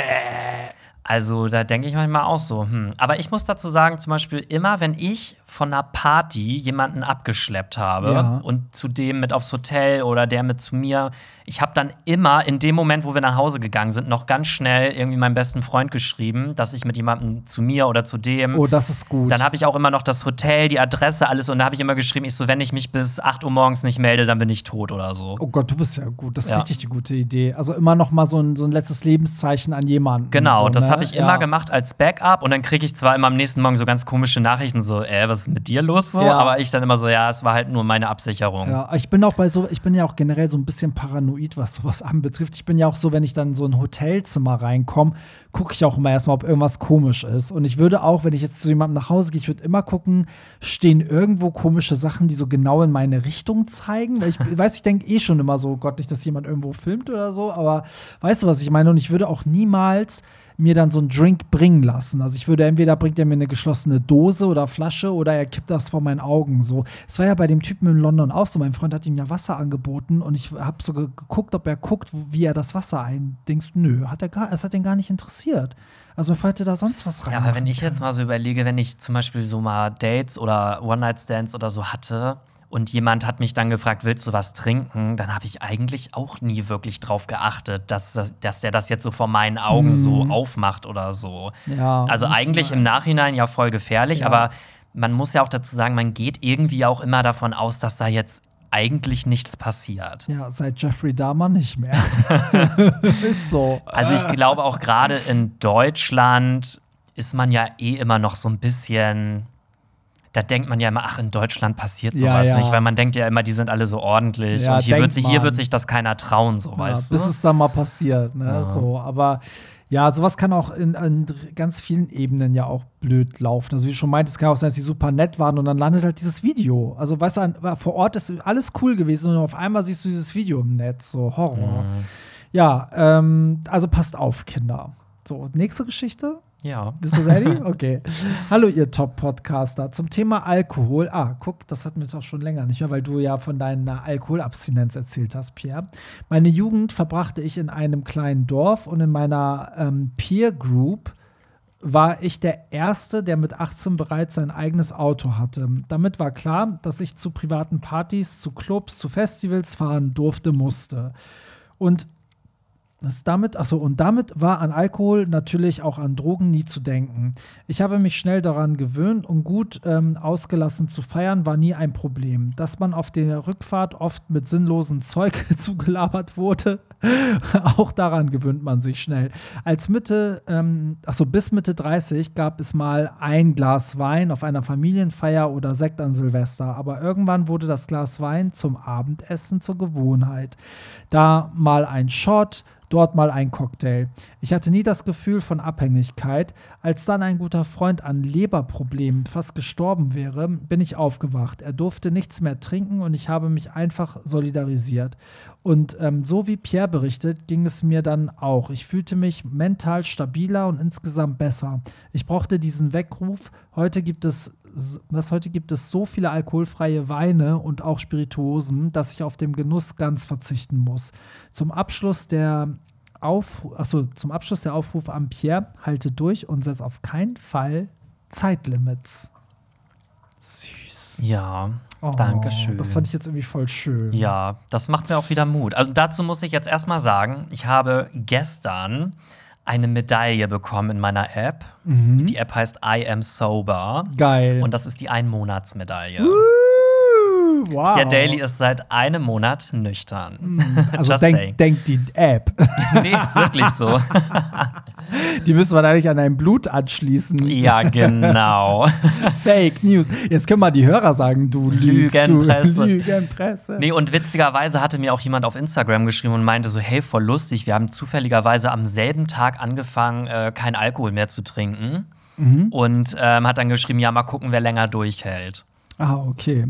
Also, da denke ich manchmal auch so, hm. Aber ich muss dazu sagen, zum Beispiel, immer wenn ich von einer Party jemanden abgeschleppt habe Ja. und zu dem mit aufs Hotel oder der mit zu mir, ich habe dann immer in dem Moment, wo wir nach Hause gegangen sind, noch ganz schnell irgendwie meinem besten Freund geschrieben, dass ich mit jemandem zu mir oder zu dem. Oh, das ist gut. Dann habe ich auch immer noch das Hotel, die Adresse, alles und da habe ich immer geschrieben, ich so, wenn ich mich bis 8 Uhr morgens nicht melde, dann bin ich tot oder so. Oh Gott, du bist ja gut. Das ist Ja. richtig die gute Idee. Also immer noch mal so ein, so ein letztes Lebenszeichen an jemanden. Genau, so, das ne? habe ich Ja. immer gemacht als Backup und dann kriege ich zwar immer am nächsten Morgen so ganz komische Nachrichten, so, äh, was ist mit dir los? So, Ja. aber ich dann immer so, ja, es war halt nur meine Absicherung. Ja, ich bin auch bei so, ich bin ja auch generell so ein bisschen paranoid, was sowas anbetrifft. Ich bin ja auch so, wenn ich dann in so ein Hotelzimmer reinkomme, gucke ich auch immer erstmal, ob irgendwas komisch ist. Und ich würde auch, wenn ich jetzt zu jemandem nach Hause gehe, ich würde immer gucken, stehen irgendwo komische Sachen, die so genau in meine Richtung zeigen. Weil ich weiß, ich denke eh schon immer so, Gott, nicht, dass jemand irgendwo filmt oder so, aber weißt du, was ich meine? Und ich würde auch niemals mir dann so einen Drink bringen lassen. Also ich würde entweder bringt er mir eine geschlossene Dose oder Flasche oder er kippt das vor meinen Augen. So, es war ja bei dem Typen in London auch so. Mein Freund hat ihm ja Wasser angeboten und ich habe so ge geguckt, ob er guckt, wie er das Wasser eindingst. Nö, hat er gar, es hat ihn gar nicht interessiert. Also Freund hätte da sonst was rein. Ja, aber wenn ich jetzt mal so überlege, wenn ich zum Beispiel so mal Dates oder One-Night-Stands oder so hatte und jemand hat mich dann gefragt, willst du was trinken, dann habe ich eigentlich auch nie wirklich drauf geachtet, dass, das- dass der das jetzt so vor meinen Augen so aufmacht oder so. ja, Also eigentlich im Nachhinein ja voll gefährlich, Ja. aber man muss ja auch dazu sagen, man geht irgendwie auch immer davon aus, dass da jetzt eigentlich nichts passiert. Ja, seit Jeffrey Dahmer nicht mehr. ist so. Also ich glaube auch gerade in Deutschland ist man ja eh immer noch so ein bisschen. Da denkt man ja immer, ach, in Deutschland passiert Ja, sowas ja. nicht, weil man denkt ja immer, die sind alle so ordentlich Ja, und hier wird, sich, hier wird sich das keiner trauen, so Ja, weißt bis du. es dann mal passiert, ne? Ja. So, aber ja, sowas kann auch in, in ganz vielen Ebenen ja auch blöd laufen. Also wie du schon meintest, kann auch sein, dass die super nett waren und dann landet halt dieses Video. Also weißt du, vor Ort ist alles cool gewesen und auf einmal siehst du dieses Video im Netz, so Horror. Mhm. Ja, ähm, also passt auf, Kinder. So, nächste Geschichte. Ja. Bist du ready? Okay. Hallo, ihr Top-Podcaster. Zum Thema Alkohol. Ah, guck, das hatten wir doch schon länger nicht mehr, weil du ja von deiner Alkoholabstinenz erzählt hast, Pierre. Meine Jugend verbrachte ich in einem kleinen Dorf und in meiner ähm, Peer Group war ich der Erste, der mit 18 bereits sein eigenes Auto hatte. Damit war klar, dass ich zu privaten Partys, zu Clubs, zu Festivals fahren durfte, musste. Und das damit, achso, und damit war an Alkohol, natürlich auch an Drogen nie zu denken. Ich habe mich schnell daran gewöhnt und gut ähm, ausgelassen zu feiern war nie ein Problem. Dass man auf der Rückfahrt oft mit sinnlosen Zeug zugelabert wurde, auch daran gewöhnt man sich schnell. Als Mitte, ähm, achso, bis Mitte 30 gab es mal ein Glas Wein auf einer Familienfeier oder Sekt an Silvester, aber irgendwann wurde das Glas Wein zum Abendessen zur Gewohnheit. Da mal ein Shot, dort mal ein Cocktail. Ich hatte nie das Gefühl von Abhängigkeit. Als dann ein guter Freund an Leberproblemen fast gestorben wäre, bin ich aufgewacht. Er durfte nichts mehr trinken und ich habe mich einfach solidarisiert. Und ähm, so wie Pierre berichtet, ging es mir dann auch. Ich fühlte mich mental stabiler und insgesamt besser. Ich brauchte diesen Weckruf. Heute gibt es was heute gibt es so viele alkoholfreie Weine und auch Spirituosen, dass ich auf den Genuss ganz verzichten muss. Zum Abschluss der Aufruf, achso, zum Abschluss der Aufruf an Pierre, halte durch und setz auf keinen Fall Zeitlimits. Süß. Ja, Oh, Dankeschön. Das fand ich jetzt irgendwie voll schön. Ja, das macht mir auch wieder Mut. Also dazu muss ich jetzt erstmal sagen, ich habe gestern eine Medaille bekommen in meiner App. Mhm. Die App heißt I Am Sober. Geil. Und das ist die Einmonatsmedaille. Uh, wow. Pierre Daly ist seit einem Monat nüchtern. also Just saying. denk, die App. nee, ist wirklich so. die müssen wir eigentlich an dein Blut anschließen. ja, genau. Fake News. Jetzt können mal die Hörer sagen, du lügst. Lügenpresse. Du, Lügenpresse. Nee, und witzigerweise hatte mir auch jemand auf Instagram geschrieben und meinte so, hey, voll lustig, wir haben zufälligerweise am selben Tag angefangen, äh, kein Alkohol mehr zu trinken. Mhm. Und ähm, hat dann geschrieben, ja, mal gucken, wer länger durchhält. Ah, okay.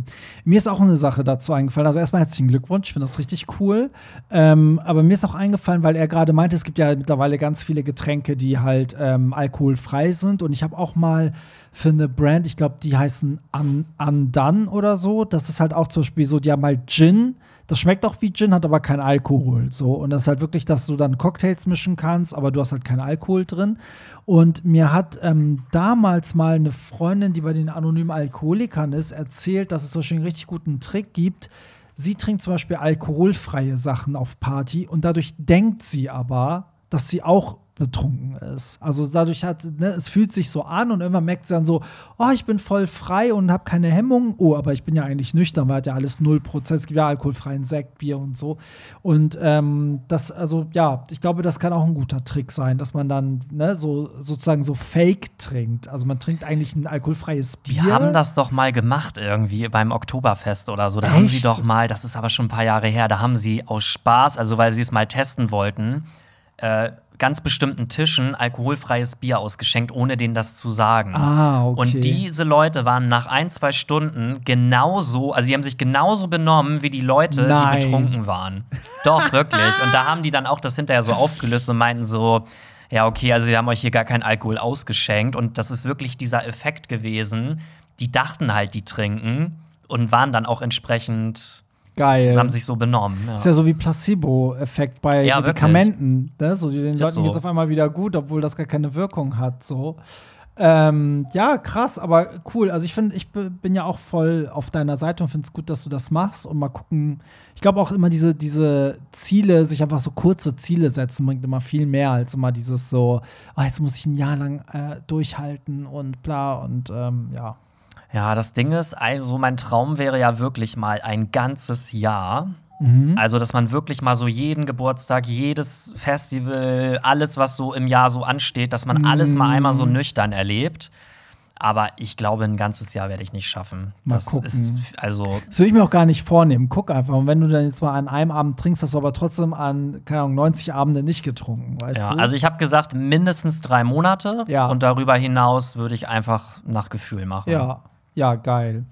Mir ist auch eine Sache dazu eingefallen. Also erstmal herzlichen Glückwunsch, ich finde das richtig cool. Ähm, aber mir ist auch eingefallen, weil er gerade meinte, es gibt ja mittlerweile ganz viele Getränke, die halt ähm, alkoholfrei sind. Und ich habe auch mal für eine Brand, ich glaube, die heißen Undone oder so. Das ist halt auch zum Beispiel so, die haben halt Gin. Das schmeckt auch wie Gin, hat aber kein Alkohol. So. Und das ist halt wirklich, dass du dann Cocktails mischen kannst, aber du hast halt keinen Alkohol drin. Und mir hat ähm, damals mal eine Freundin, die bei den anonymen Alkoholikern ist, erzählt, dass es so einen richtig guten Trick gibt. Sie trinkt zum Beispiel alkoholfreie Sachen auf Party und dadurch denkt sie aber, dass sie auch betrunken ist. Also dadurch hat, ne, es fühlt sich so an und irgendwann merkt sie dann so, oh, ich bin voll frei und habe keine Hemmung. Oh, aber ich bin ja eigentlich nüchtern, weil hat ja alles null Prozent. Es gibt ja alkoholfreien Sekt, Bier und so. Und ähm, das, also ja, ich glaube, das kann auch ein guter Trick sein, dass man dann ne, so sozusagen so Fake trinkt. Also man trinkt eigentlich ein alkoholfreies Bier. Die haben das doch mal gemacht irgendwie beim Oktoberfest oder so. Da haben sie doch mal, das ist aber schon ein paar Jahre her, da haben sie aus Spaß, also weil sie es mal testen wollten, äh, ganz bestimmten Tischen alkoholfreies Bier ausgeschenkt, ohne denen das zu sagen. Ah, okay. Und diese Leute waren nach ein, zwei Stunden genauso, also die haben sich genauso benommen wie die Leute, Nein. die betrunken waren. Doch, wirklich. Und da haben die dann auch das hinterher so aufgelöst und meinten so, ja, okay, also wir haben euch hier gar keinen Alkohol ausgeschenkt. Und das ist wirklich dieser Effekt gewesen. Die dachten halt, die trinken und waren dann auch entsprechend Geil. Sie haben sich so benommen. Ja. Ist ja so wie Placebo-Effekt bei Ja, Medikamenten. Ne? So, den Leuten so. geht es auf einmal wieder gut, obwohl das gar keine Wirkung hat. So. Ähm, ja, krass, aber cool. Also ich finde, ich bin ja auch voll auf deiner Seite und finde es gut, dass du das machst und mal gucken. Ich glaube auch immer diese, diese Ziele, sich einfach so kurze Ziele setzen, bringt immer viel mehr als immer dieses so, ah, jetzt muss ich ein Jahr lang äh, durchhalten und bla und ähm, ja. Ja, das Ding ist, also mein Traum wäre ja wirklich mal ein ganzes Jahr. Mhm. Also, dass man wirklich mal so jeden Geburtstag, jedes Festival, alles, was so im Jahr so ansteht, dass man alles mal einmal Mhm. so nüchtern erlebt. Aber ich glaube, ein ganzes Jahr werde ich nicht schaffen. Mal das gucken. ist, also, Das würde ich mir auch gar nicht vornehmen. Guck einfach. Und wenn du dann jetzt mal an einem Abend trinkst, hast du aber trotzdem an, keine Ahnung, 90 Abende nicht getrunken, weißt ja. du? Also, ich habe gesagt, mindestens drei Monate. Ja. Und darüber hinaus würde ich einfach nach Gefühl machen. ja, ja, geil.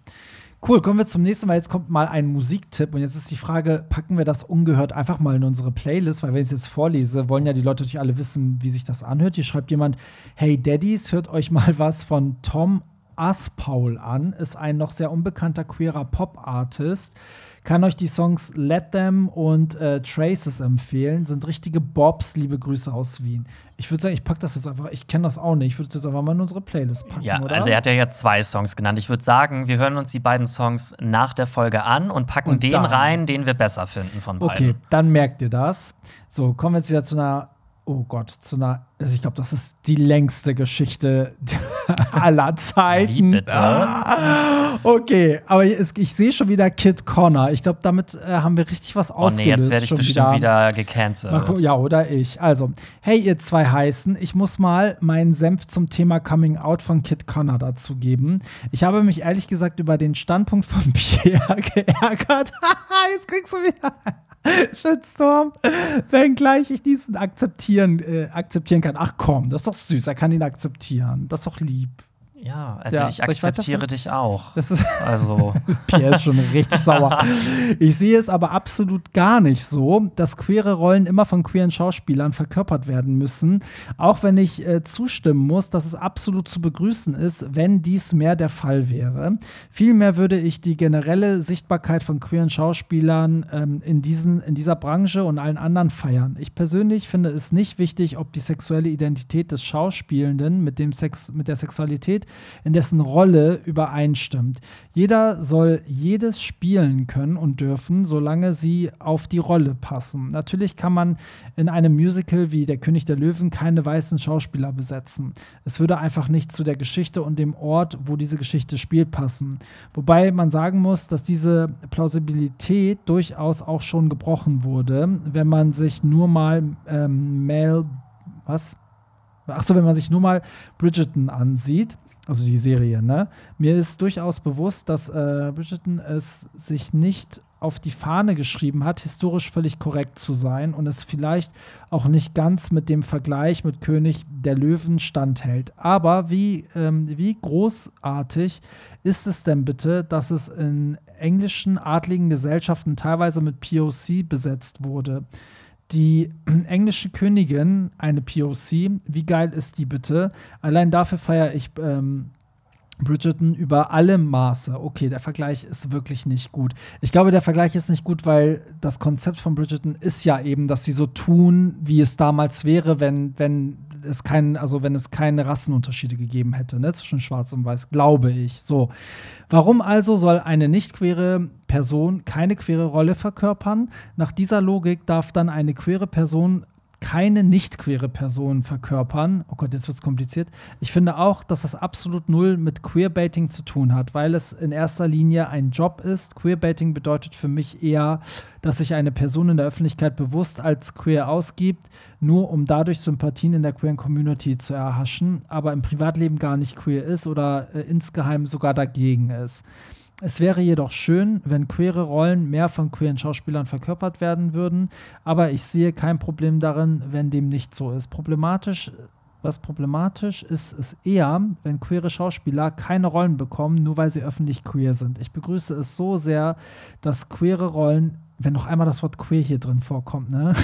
Cool, kommen wir zum nächsten Mal. Jetzt kommt mal ein Musiktipp. Und jetzt ist die Frage: Packen wir das ungehört einfach mal in unsere Playlist? Weil, wenn ich es jetzt vorlese, wollen ja die Leute natürlich alle wissen, wie sich das anhört. Hier schreibt jemand: Hey Daddies, hört euch mal was von Tom Aspaul an. Ist ein noch sehr unbekannter queerer Pop-Artist. Kann euch die Songs Let Them und äh, Traces empfehlen. Sind richtige Bobs. Liebe Grüße aus Wien. Ich würde sagen, ich packe das jetzt einfach. Ich kenne das auch nicht. Ich würde das einfach mal in unsere Playlist packen. Ja, oder? also er hat ja jetzt zwei Songs genannt. Ich würde sagen, wir hören uns die beiden Songs nach der Folge an und packen Und den rein, den wir besser finden von Okay, beiden. dann merkt ihr das. So, kommen wir jetzt wieder zu einer, oh Gott, zu einer, also ich glaube, das ist die längste Geschichte aller Zeiten. Wie bitte? Okay, aber ich sehe schon wieder Kid Connor. Ich glaube, damit äh, haben wir richtig was Oh ausgelöst. nee, jetzt werde ich bestimmt wieder, gecancelt. Mal gucken, ja, oder ich. Also, hey, ihr zwei Heißen, ich muss mal meinen Senf zum Thema Coming Out von Kid Connor dazu geben. Ich habe mich ehrlich gesagt über den Standpunkt von Pierre geärgert. Jetzt kriegst du wieder Shitstorm. Wenngleich ich diesen akzeptieren, äh, akzeptieren kann. Ach komm, das ist doch süß, er kann ihn akzeptieren. Das ist doch lieb. Ja, also Ja, ich ich akzeptiere weiterfahren? dich auch. Das ist Also, Pierre ist schon richtig sauer. Ich sehe es aber absolut gar nicht so, dass queere Rollen immer von queeren Schauspielern verkörpert werden müssen. Auch wenn ich äh, zustimmen muss, dass es absolut zu begrüßen ist, wenn dies mehr der Fall wäre. Vielmehr würde ich die generelle Sichtbarkeit von queeren Schauspielern ähm, in, diesen, in dieser Branche und allen anderen feiern. Ich persönlich finde es nicht wichtig, ob die sexuelle Identität des Schauspielenden mit, dem Sex, mit der Sexualität in dessen Rolle übereinstimmt. Jeder soll jedes spielen können und dürfen, solange sie auf die Rolle passen. Natürlich kann man in einem Musical wie Der König der Löwen keine weißen Schauspieler besetzen. Es würde einfach nicht zu der Geschichte und dem Ort, wo diese Geschichte spielt, passen. Wobei man sagen muss, dass diese Plausibilität durchaus auch schon gebrochen wurde, wenn man sich nur mal ähm, Mel, was? Achso, wenn man sich nur mal Bridgerton ansieht, also die Serie, ne? Mir ist durchaus bewusst, dass äh, Bridgerton es sich nicht auf die Fahne geschrieben hat, historisch völlig korrekt zu sein und es vielleicht auch nicht ganz mit dem Vergleich mit König der Löwen standhält. Aber wie, ähm, wie großartig ist es denn bitte, dass es in englischen adligen Gesellschaften teilweise mit POC besetzt wurde? Die englische Königin, eine POC, wie geil ist die bitte? Allein dafür feiere ich ähm, Bridgerton über alle Maße. Okay, der Vergleich ist wirklich nicht gut. Ich glaube, der Vergleich ist nicht gut, weil das Konzept von Bridgerton ist ja eben, dass sie so tun, wie es damals wäre, wenn, wenn es kein, also wenn es keine Rassenunterschiede gegeben hätte, ne, zwischen Schwarz und Weiß, glaube ich. So. Warum also soll eine nicht queere Person keine queere Rolle verkörpern? Nach dieser Logik darf dann eine queere Person keine nicht queere Person verkörpern. Oh Gott, jetzt wird es kompliziert. Ich finde auch, dass das absolut null mit Queerbaiting zu tun hat, weil es in erster Linie ein Job ist. Queerbaiting bedeutet für mich eher, dass sich eine Person in der Öffentlichkeit bewusst als queer ausgibt, nur um dadurch Sympathien in der queeren Community zu erhaschen, aber im Privatleben gar nicht queer ist oder äh, insgeheim sogar dagegen ist. Es wäre jedoch schön, wenn queere Rollen mehr von queeren Schauspielern verkörpert werden würden, aber ich sehe kein Problem darin, wenn dem nicht so ist. Problematisch, was problematisch ist, ist eher, wenn queere Schauspieler keine Rollen bekommen, nur weil sie öffentlich queer sind. Ich begrüße es so sehr, dass queere Rollen wenn noch einmal das Wort queer hier drin vorkommt, ne?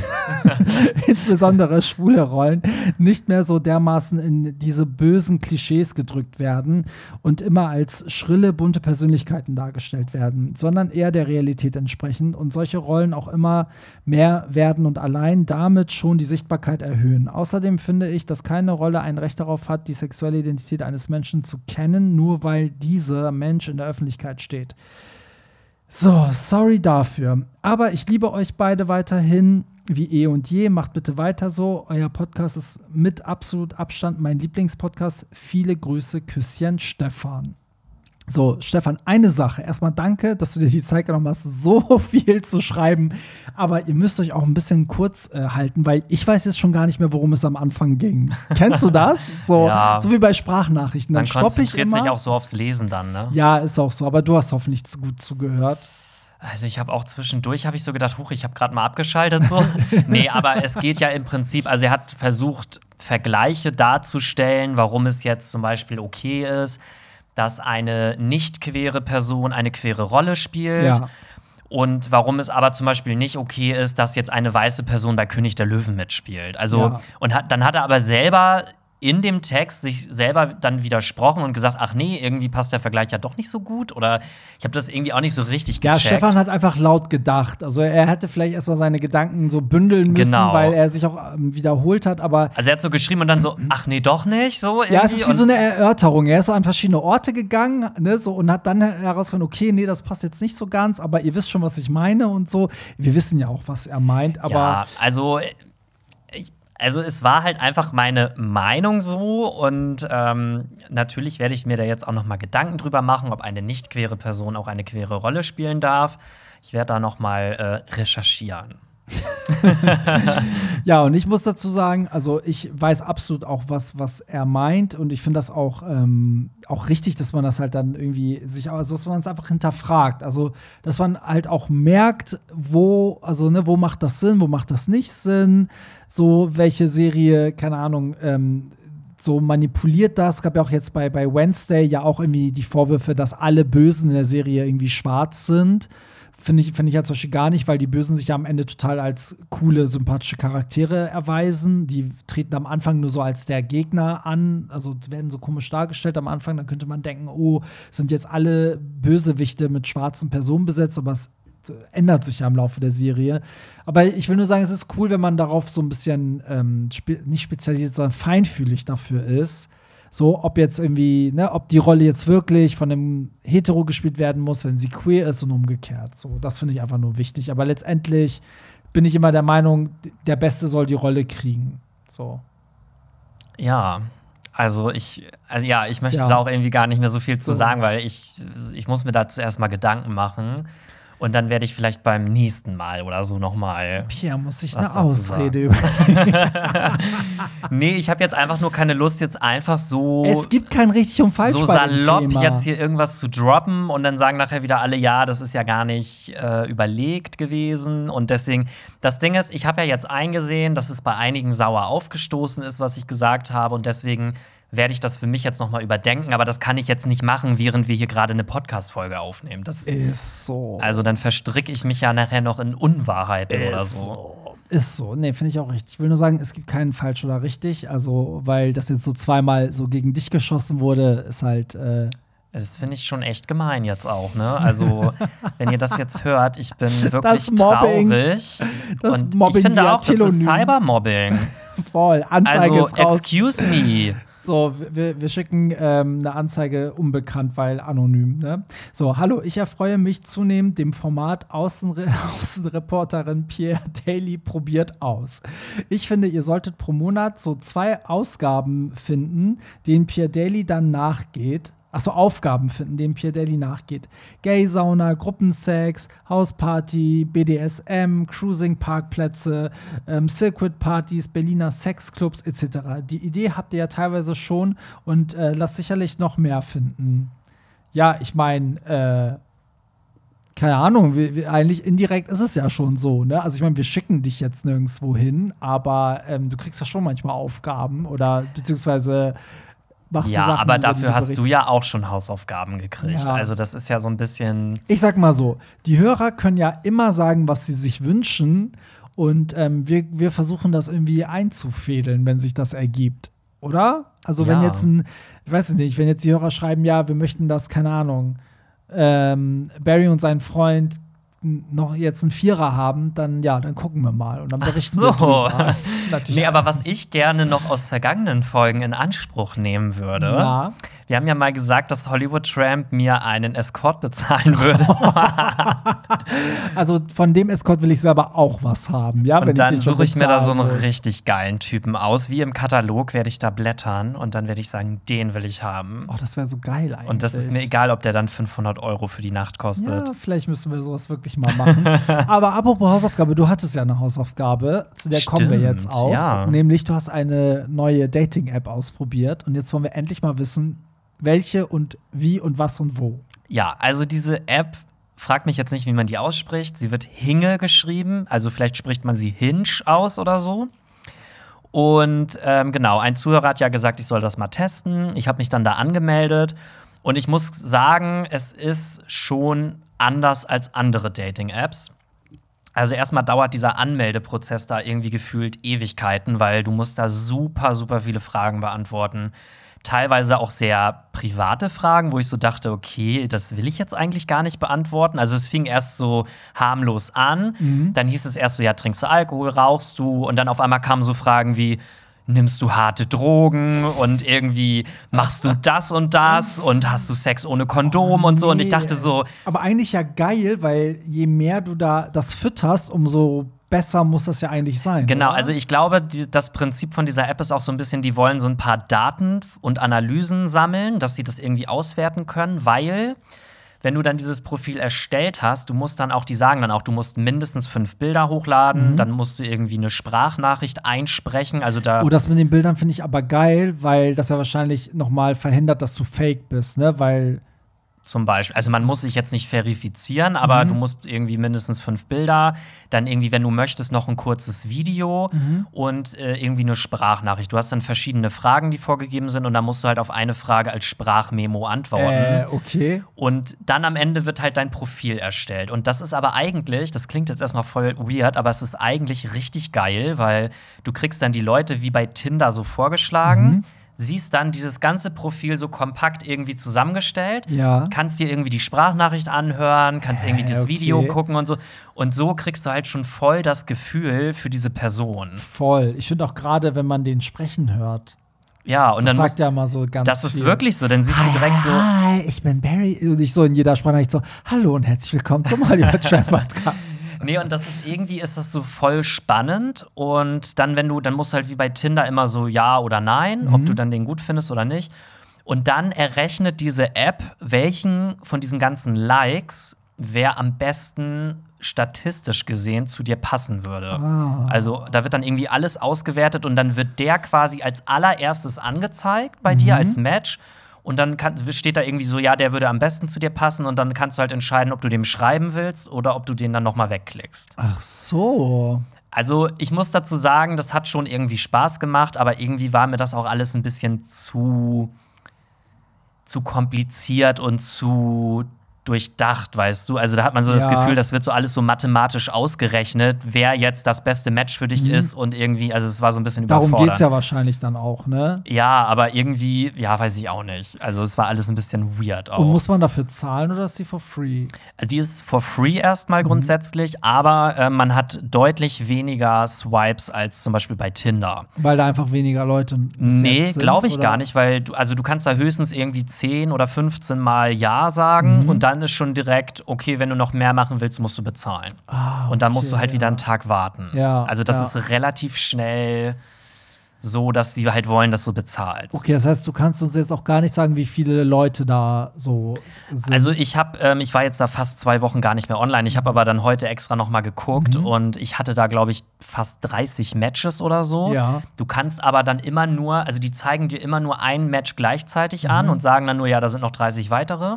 insbesondere schwule Rollen, nicht mehr so dermaßen in diese bösen Klischees gedrückt werden und immer als schrille, bunte Persönlichkeiten dargestellt werden, sondern eher der Realität entsprechend und solche Rollen auch immer mehr werden und allein damit schon die Sichtbarkeit erhöhen. Außerdem finde ich, dass keine Rolle ein Recht darauf hat, die sexuelle Identität eines Menschen zu kennen, nur weil dieser Mensch in der Öffentlichkeit steht. So, sorry dafür. Aber ich liebe euch beide weiterhin wie eh und je. Macht bitte weiter so. Euer Podcast ist mit absolut Abstand mein Lieblingspodcast. Viele Grüße, Küsschen, Stefan. So, Stefan, eine Sache. Erstmal danke, dass du dir die Zeit genommen hast, so viel zu schreiben. Aber ihr müsst euch auch ein bisschen kurz äh, halten, weil ich weiß jetzt schon gar nicht mehr, worum es am Anfang ging. Kennst du das? So, ja. so wie bei Sprachnachrichten. Dann Man konzentriert sich auch so aufs Lesen dann, ne? Ja, ist auch so. Aber du hast hoffentlich gut zugehört. Also ich habe auch zwischendurch habe ich so gedacht, huch, ich habe gerade mal abgeschaltet so. nee, aber es geht ja im Prinzip, also er hat versucht Vergleiche darzustellen, warum es jetzt zum Beispiel okay ist, dass eine nicht queere Person eine queere Rolle spielt. Ja. Und warum es aber zum Beispiel nicht okay ist, dass jetzt eine weiße Person bei König der Löwen mitspielt. Also, ja. und hat, dann hat er aber selber in dem Text sich selber dann widersprochen und gesagt, ach nee, irgendwie passt der Vergleich ja doch nicht so gut oder ich habe das irgendwie auch nicht so richtig gecheckt. Ja, Stefan hat einfach laut gedacht. Also er hätte vielleicht erstmal seine Gedanken so bündeln müssen, genau. weil er sich auch ähm, wiederholt hat, aber Also er hat so geschrieben und dann so, ach nee, doch nicht, so irgendwie. Ja, es ist wie so eine Erörterung. Er ist so an verschiedene Orte gegangen, ne, so und hat dann herausgefunden, okay, nee, das passt jetzt nicht so ganz, aber ihr wisst schon, was ich meine und so. Wir wissen ja auch, was er meint, aber Ja, also also es war halt einfach meine Meinung so und ähm, natürlich werde ich mir da jetzt auch noch mal Gedanken drüber machen, ob eine nicht queere Person auch eine queere Rolle spielen darf. Ich werde da noch mal äh, recherchieren. ja, und ich muss dazu sagen, also ich weiß absolut auch, was, was er meint und ich finde das auch, ähm, auch richtig, dass man das halt dann irgendwie sich, also dass man es einfach hinterfragt. Also, dass man halt auch merkt, wo, also, ne, wo macht das Sinn, wo macht das nicht Sinn, so welche Serie, keine Ahnung, ähm, so manipuliert das. Gab ja auch jetzt bei, bei Wednesday ja auch irgendwie die Vorwürfe, dass alle Bösen in der Serie irgendwie schwarz sind. Finde ich, find ich ja zum Beispiel gar nicht, weil die Bösen sich ja am Ende total als coole, sympathische Charaktere erweisen. Die treten am Anfang nur so als der Gegner an, also werden so komisch dargestellt am Anfang. Dann könnte man denken, oh, sind jetzt alle Bösewichte mit schwarzen Personen besetzt, aber es ändert sich ja im Laufe der Serie. Aber ich will nur sagen, es ist cool, wenn man darauf so ein bisschen ähm, spe nicht spezialisiert, sondern feinfühlig dafür ist so, ob jetzt irgendwie, ne, ob die Rolle jetzt wirklich von einem Hetero gespielt werden muss, wenn sie queer ist und umgekehrt. So, das finde ich einfach nur wichtig. Aber letztendlich bin ich immer der Meinung, der Beste soll die Rolle kriegen. So. Ja, also ich, also ja, ich möchte ja. da auch irgendwie gar nicht mehr so viel zu sagen, weil ich, ich muss mir da zuerst mal Gedanken machen. Und dann werde ich vielleicht beim nächsten Mal oder so nochmal. Pierre muss sich eine Ausrede überlegen. nee, ich habe jetzt einfach nur keine Lust, jetzt einfach so. Es gibt kein richtig und falsch. So salopp jetzt hier irgendwas zu droppen und dann sagen nachher wieder alle, ja, das ist ja gar nicht äh, überlegt gewesen. Und deswegen, das Ding ist, ich habe ja jetzt eingesehen, dass es bei einigen sauer aufgestoßen ist, was ich gesagt habe. Und deswegen werde ich das für mich jetzt noch mal überdenken, aber das kann ich jetzt nicht machen, während wir hier gerade eine Podcast-Folge aufnehmen. Das ist so. Also dann verstricke ich mich ja nachher noch in Unwahrheiten ist oder so. so. Ist so. Nee, finde ich auch richtig. Ich will nur sagen, es gibt keinen falsch oder richtig. Also, weil das jetzt so zweimal so gegen dich geschossen wurde, ist halt. Äh Das finde ich schon echt gemein jetzt auch, ne? Also, wenn ihr das jetzt hört, ich bin wirklich Das traurig. Das und Mobbing ich finde auch, das ist. Cybermobbing. Voll. Anzeige Also, ist raus. excuse me. So, wir, wir schicken ähm, eine Anzeige unbekannt, weil anonym. Ne? So, hallo, ich erfreue mich zunehmend dem Format Außenre Außenreporterin Pierre Daly probiert aus. Ich finde, ihr solltet pro Monat so zwei Ausgaben finden, denen Pierre Daly dann nachgeht. Achso, Aufgaben finden, denen Daly nachgeht. Gay-Sauna, Gruppensex, Hausparty, BDSM, Cruising-Parkplätze, ähm, Circuit-Partys, Berliner Sexclubs etc. Die Idee habt ihr ja teilweise schon und äh, lasst sicherlich noch mehr finden. Ja, ich meine, äh, keine Ahnung, wir, wir, eigentlich indirekt ist es ja schon so, ne? Also ich meine, wir schicken dich jetzt nirgendwo hin, aber ähm, du kriegst ja schon manchmal Aufgaben oder beziehungsweise machst du Ja, Sachen, aber über die dafür du hast du ja auch schon Hausaufgaben gekriegt. Ja. Also, das ist ja so ein bisschen. Ich sag mal so, die Hörer können ja immer sagen, was sie sich wünschen. Und ähm, wir, wir versuchen das irgendwie einzufädeln, wenn sich das ergibt. Oder? Also, wenn Ja. jetzt ein, ich weiß es nicht, wenn jetzt die Hörer schreiben, ja, wir möchten das, keine Ahnung, ähm, Barry und sein Freund noch jetzt einen Vierer haben, dann ja, dann gucken wir mal und dann berichten wir so. drüber. Natürlich. Nee, aber was ich gerne noch aus vergangenen Folgen in Anspruch nehmen würde. Ja. Wir haben ja mal gesagt, dass Hollywood Tramp mir einen Escort bezahlen würde. Also von dem Escort will ich selber auch was haben, ja. Und dann suche ich mir da so einen richtig geilen Typen aus. Wie im Katalog werde ich da blättern und dann werde ich sagen, den will ich haben. Oh, das wäre so geil eigentlich. Und das ist mir egal, ob der dann 500 Euro für die Nacht kostet. Ja, vielleicht müssen wir sowas wirklich mal machen. Aber apropos Hausaufgabe, du hattest ja eine Hausaufgabe, zu der kommen wir jetzt Stimmt, auch. ja. Nämlich, du hast eine neue Dating-App ausprobiert und jetzt wollen wir endlich mal wissen, welche und wie und was und wo. Ja, also diese App, fragt mich jetzt nicht, wie man die ausspricht. Sie wird Hinge geschrieben, also vielleicht spricht man sie Hinge aus oder so. Und ähm, genau, ein Zuhörer hat ja gesagt, ich soll das mal testen. Ich habe mich dann da angemeldet und ich muss sagen, es ist schon anders als andere Dating-Apps. Also erstmal dauert dieser Anmeldeprozess da irgendwie gefühlt Ewigkeiten, weil du musst da super, super viele Fragen beantworten. Teilweise auch sehr private Fragen, wo ich so dachte, okay, das will ich jetzt eigentlich gar nicht beantworten. Also es fing erst so harmlos an, dann hieß es erst so, ja, trinkst du Alkohol, rauchst du? Und dann auf einmal kamen so Fragen wie, nimmst du harte Drogen und irgendwie machst du das und das und hast du Sex ohne Kondom und so. Und ich dachte so, Aber eigentlich ja geil, weil je mehr du da das fütterst, umso besser muss das ja eigentlich sein. Genau, oder? also ich glaube, die, das Prinzip von dieser App ist auch so ein bisschen, die wollen so ein paar Daten und Analysen sammeln, dass sie das irgendwie auswerten können, weil wenn du dann dieses Profil erstellt hast, du musst dann auch, die sagen dann auch, du musst mindestens fünf Bilder hochladen, Mhm. dann musst du irgendwie eine Sprachnachricht einsprechen, also da Oh, das mit den Bildern finde ich aber geil, weil das ja wahrscheinlich noch mal verhindert, dass du fake bist, ne? Weil Zum Beispiel. Also man muss sich jetzt nicht verifizieren, aber Mhm. du musst irgendwie mindestens fünf Bilder, dann irgendwie, wenn du möchtest, noch ein kurzes Video Mhm. und äh, irgendwie eine Sprachnachricht. Du hast dann verschiedene Fragen, die vorgegeben sind, und dann musst du halt auf eine Frage als Sprachmemo antworten. äh, okay. Und dann am Ende wird halt dein Profil erstellt. Und das ist aber eigentlich, das klingt jetzt erstmal voll weird, aber es ist eigentlich richtig geil, weil du kriegst dann die Leute wie bei Tinder so vorgeschlagen, Mhm. Siehst dann dieses ganze Profil so kompakt irgendwie zusammengestellt, Ja. kannst dir irgendwie die Sprachnachricht anhören, kannst irgendwie Äh, das okay. Video gucken und so. Und so kriegst du halt schon voll das Gefühl für diese Person. Voll. Ich finde auch gerade, wenn man den sprechen hört. Ja, und Das dann sagt ja mal so ganz das ist viel. wirklich so. Dann siehst du direkt so, Hi, ich bin Barry. Und ich so in jeder Sprachnachricht so, hallo und herzlich willkommen zum Hollywood Trap Podcast. Nee, und das ist irgendwie ist das so voll spannend. Und dann, wenn du, dann musst du halt wie bei Tinder immer so ja oder nein, Mhm. ob du dann den gut findest oder nicht. Und dann errechnet diese App, welchen von diesen ganzen Likes wer am besten statistisch gesehen zu dir passen würde. Ah. Also da wird dann irgendwie alles ausgewertet und dann wird der quasi als allererstes angezeigt bei dir als Match. Und dann kann, steht da irgendwie so, ja, der würde am besten zu dir passen und dann kannst du halt entscheiden, ob du dem schreiben willst oder ob du den dann noch mal wegklickst. Ach so. Also ich muss dazu sagen, das hat schon irgendwie Spaß gemacht, aber irgendwie war mir das auch alles ein bisschen zu, zu kompliziert und zu durchdacht, weißt du? Also da hat man so das Ja. Gefühl, das wird so alles so mathematisch ausgerechnet, wer jetzt das beste Match für dich ist und irgendwie, also es war so ein bisschen Mhm. Darum überfordernd. geht's ja wahrscheinlich dann auch, ne? Ja, aber irgendwie, ja, weiß ich auch nicht. Also es war alles ein bisschen weird auch. Und muss man dafür zahlen oder ist die for free? Die ist for free erstmal Mhm. grundsätzlich, aber äh, man hat deutlich weniger Swipes als zum Beispiel bei Tinder. Weil da einfach weniger Leute Nee, glaube ich oder? gar nicht, weil du, also du kannst da höchstens irgendwie 10 oder 15 Mal Ja sagen Mhm. und dann ist schon direkt, okay, wenn du noch mehr machen willst, musst du bezahlen. Ah, und dann okay, musst du halt ja. wieder einen Tag warten. Ja, also das ja. ist relativ schnell so, dass sie halt wollen, dass du bezahlst. Okay, das heißt, du kannst uns jetzt auch gar nicht sagen, wie viele Leute da so sind. Also ich habe, ähm, ich war jetzt da fast zwei Wochen gar nicht mehr online. Ich habe aber dann heute extra noch mal geguckt Mhm. und ich hatte da glaube ich fast 30 Matches oder so. Ja. Du kannst aber dann immer nur, also die zeigen dir immer nur ein Match gleichzeitig Mhm. an und sagen dann nur, ja, da sind noch 30 weitere.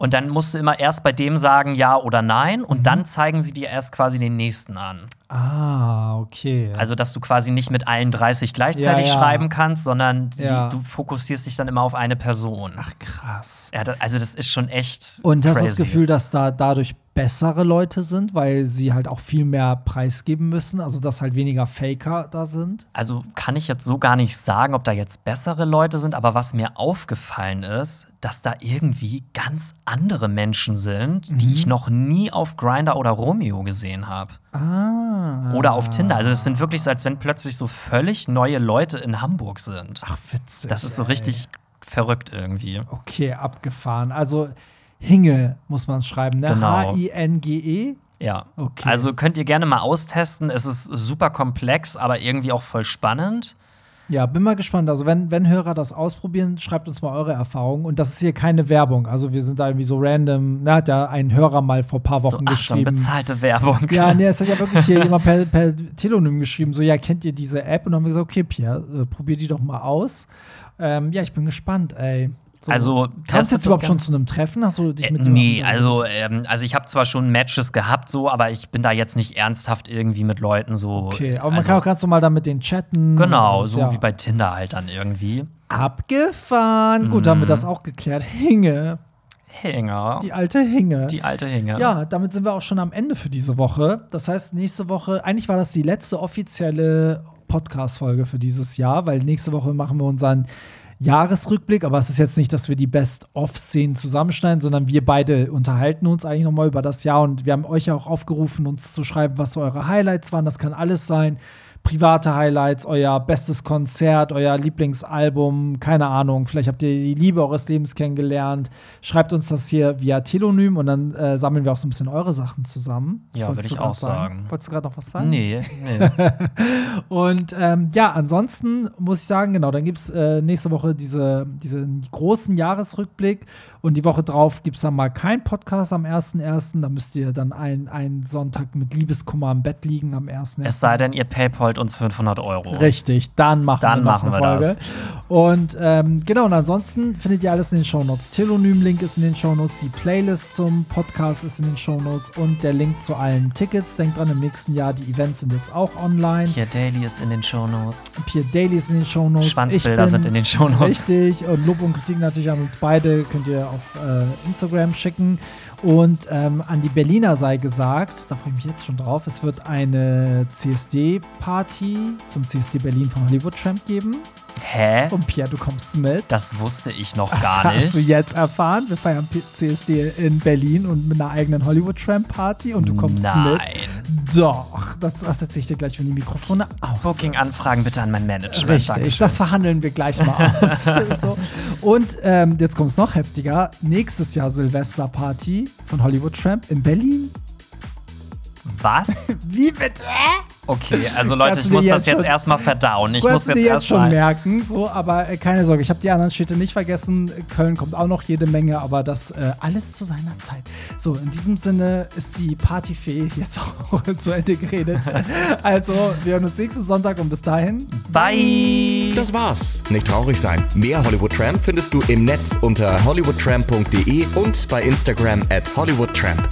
Und dann musst du immer erst bei dem sagen ja oder nein und Mhm. dann zeigen sie dir erst quasi den nächsten an. ah, okay. Also, dass du quasi nicht mit allen 30 gleichzeitig Ja, ja. schreiben kannst, sondern die, Ja. du fokussierst dich dann immer auf eine Person. Ach, krass. Ja, da, also das ist schon echt. Und crazy. das Gefühl, dass da dadurch bessere Leute sind, weil sie halt auch viel mehr preisgeben müssen, also dass halt weniger Faker da sind? Also kann ich jetzt so gar nicht sagen, ob da jetzt bessere Leute sind, aber was mir aufgefallen ist, dass da irgendwie ganz andere Menschen sind, Mhm. die ich noch nie auf Grinder oder Romeo gesehen habe. Ah. Oder auf Tinder. Also es sind wirklich so, als wenn plötzlich so völlig neue Leute in Hamburg sind. Ach, witzig. Das ist so ey. richtig verrückt irgendwie. Okay, abgefahren. Also Hinge muss man schreiben, ne? Genau. H-I-N-G-E. Ja. Okay. Also könnt ihr gerne mal austesten. Es ist super komplex, aber irgendwie auch voll spannend. Ja, bin mal gespannt. Also, wenn, wenn Hörer das ausprobieren, schreibt uns mal eure Erfahrungen. Und das ist hier keine Werbung. Also, wir sind da irgendwie so random. Na, hat ja ein Hörer mal vor ein paar So, Wochen Achtung, geschrieben. bezahlte Werbung. Ja, nee, es hat ja wirklich hier jemand per, per Telonym geschrieben, so, ja, kennt ihr diese App? Und dann haben wir gesagt, okay, Pierre, äh, probier die doch mal aus. Ähm, ja, ich bin gespannt, ey. So, Also, kamst du jetzt überhaupt schon zu einem Treffen? Hast du dich Äh, mit nee, also, ähm, also ich habe zwar schon Matches gehabt, so, aber ich bin da jetzt nicht ernsthaft irgendwie mit Leuten so. Okay, aber man also, kann auch ganz normal da mit denen chatten. Genau, so ja. wie bei Tinder halt dann irgendwie. Abgefahren. Gut, dann haben wir Mhm. das auch geklärt. Hinge. Hänger. Die alte Hinge. Die alte Hinge. Ja, damit sind wir auch schon am Ende für diese Woche. Das heißt, nächste Woche, eigentlich war das die letzte offizielle Podcast-Folge für dieses Jahr, weil nächste Woche machen wir unseren Jahresrückblick, aber es ist jetzt nicht, dass wir die Best-of-Szenen zusammenschneiden, sondern wir beide unterhalten uns eigentlich nochmal über das Jahr und wir haben euch ja auch aufgerufen, uns zu schreiben, was so eure Highlights waren. Das kann alles sein. Private Highlights, euer bestes Konzert, euer Lieblingsalbum, keine Ahnung. Vielleicht habt ihr die Liebe eures Lebens kennengelernt. Schreibt uns das hier via Telonym und dann äh, sammeln wir auch so ein bisschen eure Sachen zusammen. Ja, wolltest würd du ich auch sagen. Wolltest du gerade noch was sagen? Nee, nee. Und ähm, ja, ansonsten muss ich sagen, genau, dann gibt es äh, nächste Woche diese, diesen großen Jahresrückblick und die Woche drauf gibt es dann mal keinen Podcast am 1.1. Da müsst ihr dann einen, Sonntag mit Liebeskummer im Bett liegen am 1.1. es sei denn, ihr paypalt uns 500 Euro. Richtig, dann machen Dann wir machen wir Folge. Und ähm, genau, und ansonsten findet ihr alles in den Shownotes. Telonym-Link ist in den Shownotes, die Playlist zum Podcast ist in den Shownotes und der Link zu allen Tickets. Denkt dran, im nächsten Jahr, die Events sind jetzt auch online. Hier Daily ist in den Shownotes. Pierre Daily ist in den Shownotes. Schwanzbilder Ich bin- sind in den Shownotes. Richtig. Und Lob und Kritik natürlich an uns beide. Könnt ihr auf äh, Instagram schicken. Und ähm, an die Berliner sei gesagt, da freue ich mich jetzt schon drauf, es wird eine CSD-Party zum CSD Berlin von Hollywood Tramp geben. Hä? Und Pierre, du kommst mit. Das wusste ich noch Das gar hast du nicht. jetzt erfahren. Wir feiern CSD in Berlin und mit einer eigenen Hollywood Tramp Party und du kommst Nein. mit. Doch, das, das setze ich dir gleich, wenn die Mikrofone aus. Booking-Anfragen bitte an mein Management. Richtig, Dankeschön. das verhandeln wir gleich mal aus. so. Und ähm, jetzt kommt es noch heftiger. Nächstes Jahr Silvesterparty von Hollywood Tramp in Berlin. Was? Wie bitte? Okay, also Leute, ich muss das jetzt erstmal verdauen. Ich muss jetzt dir jetzt schon erstmal. merken, so, aber äh, keine Sorge, ich habe die anderen Städte nicht vergessen. Köln kommt auch noch jede Menge, aber das äh, alles zu seiner Zeit. So, in diesem Sinne ist die Partyfee jetzt auch zu Ende geredet. also, wir hören uns nächsten Sonntag und bis dahin. Bye! Das war's. Nicht traurig sein. Mehr Hollywood Tramp findest du im Netz unter hollywoodtramp.de und bei Instagram at hollywoodtramp.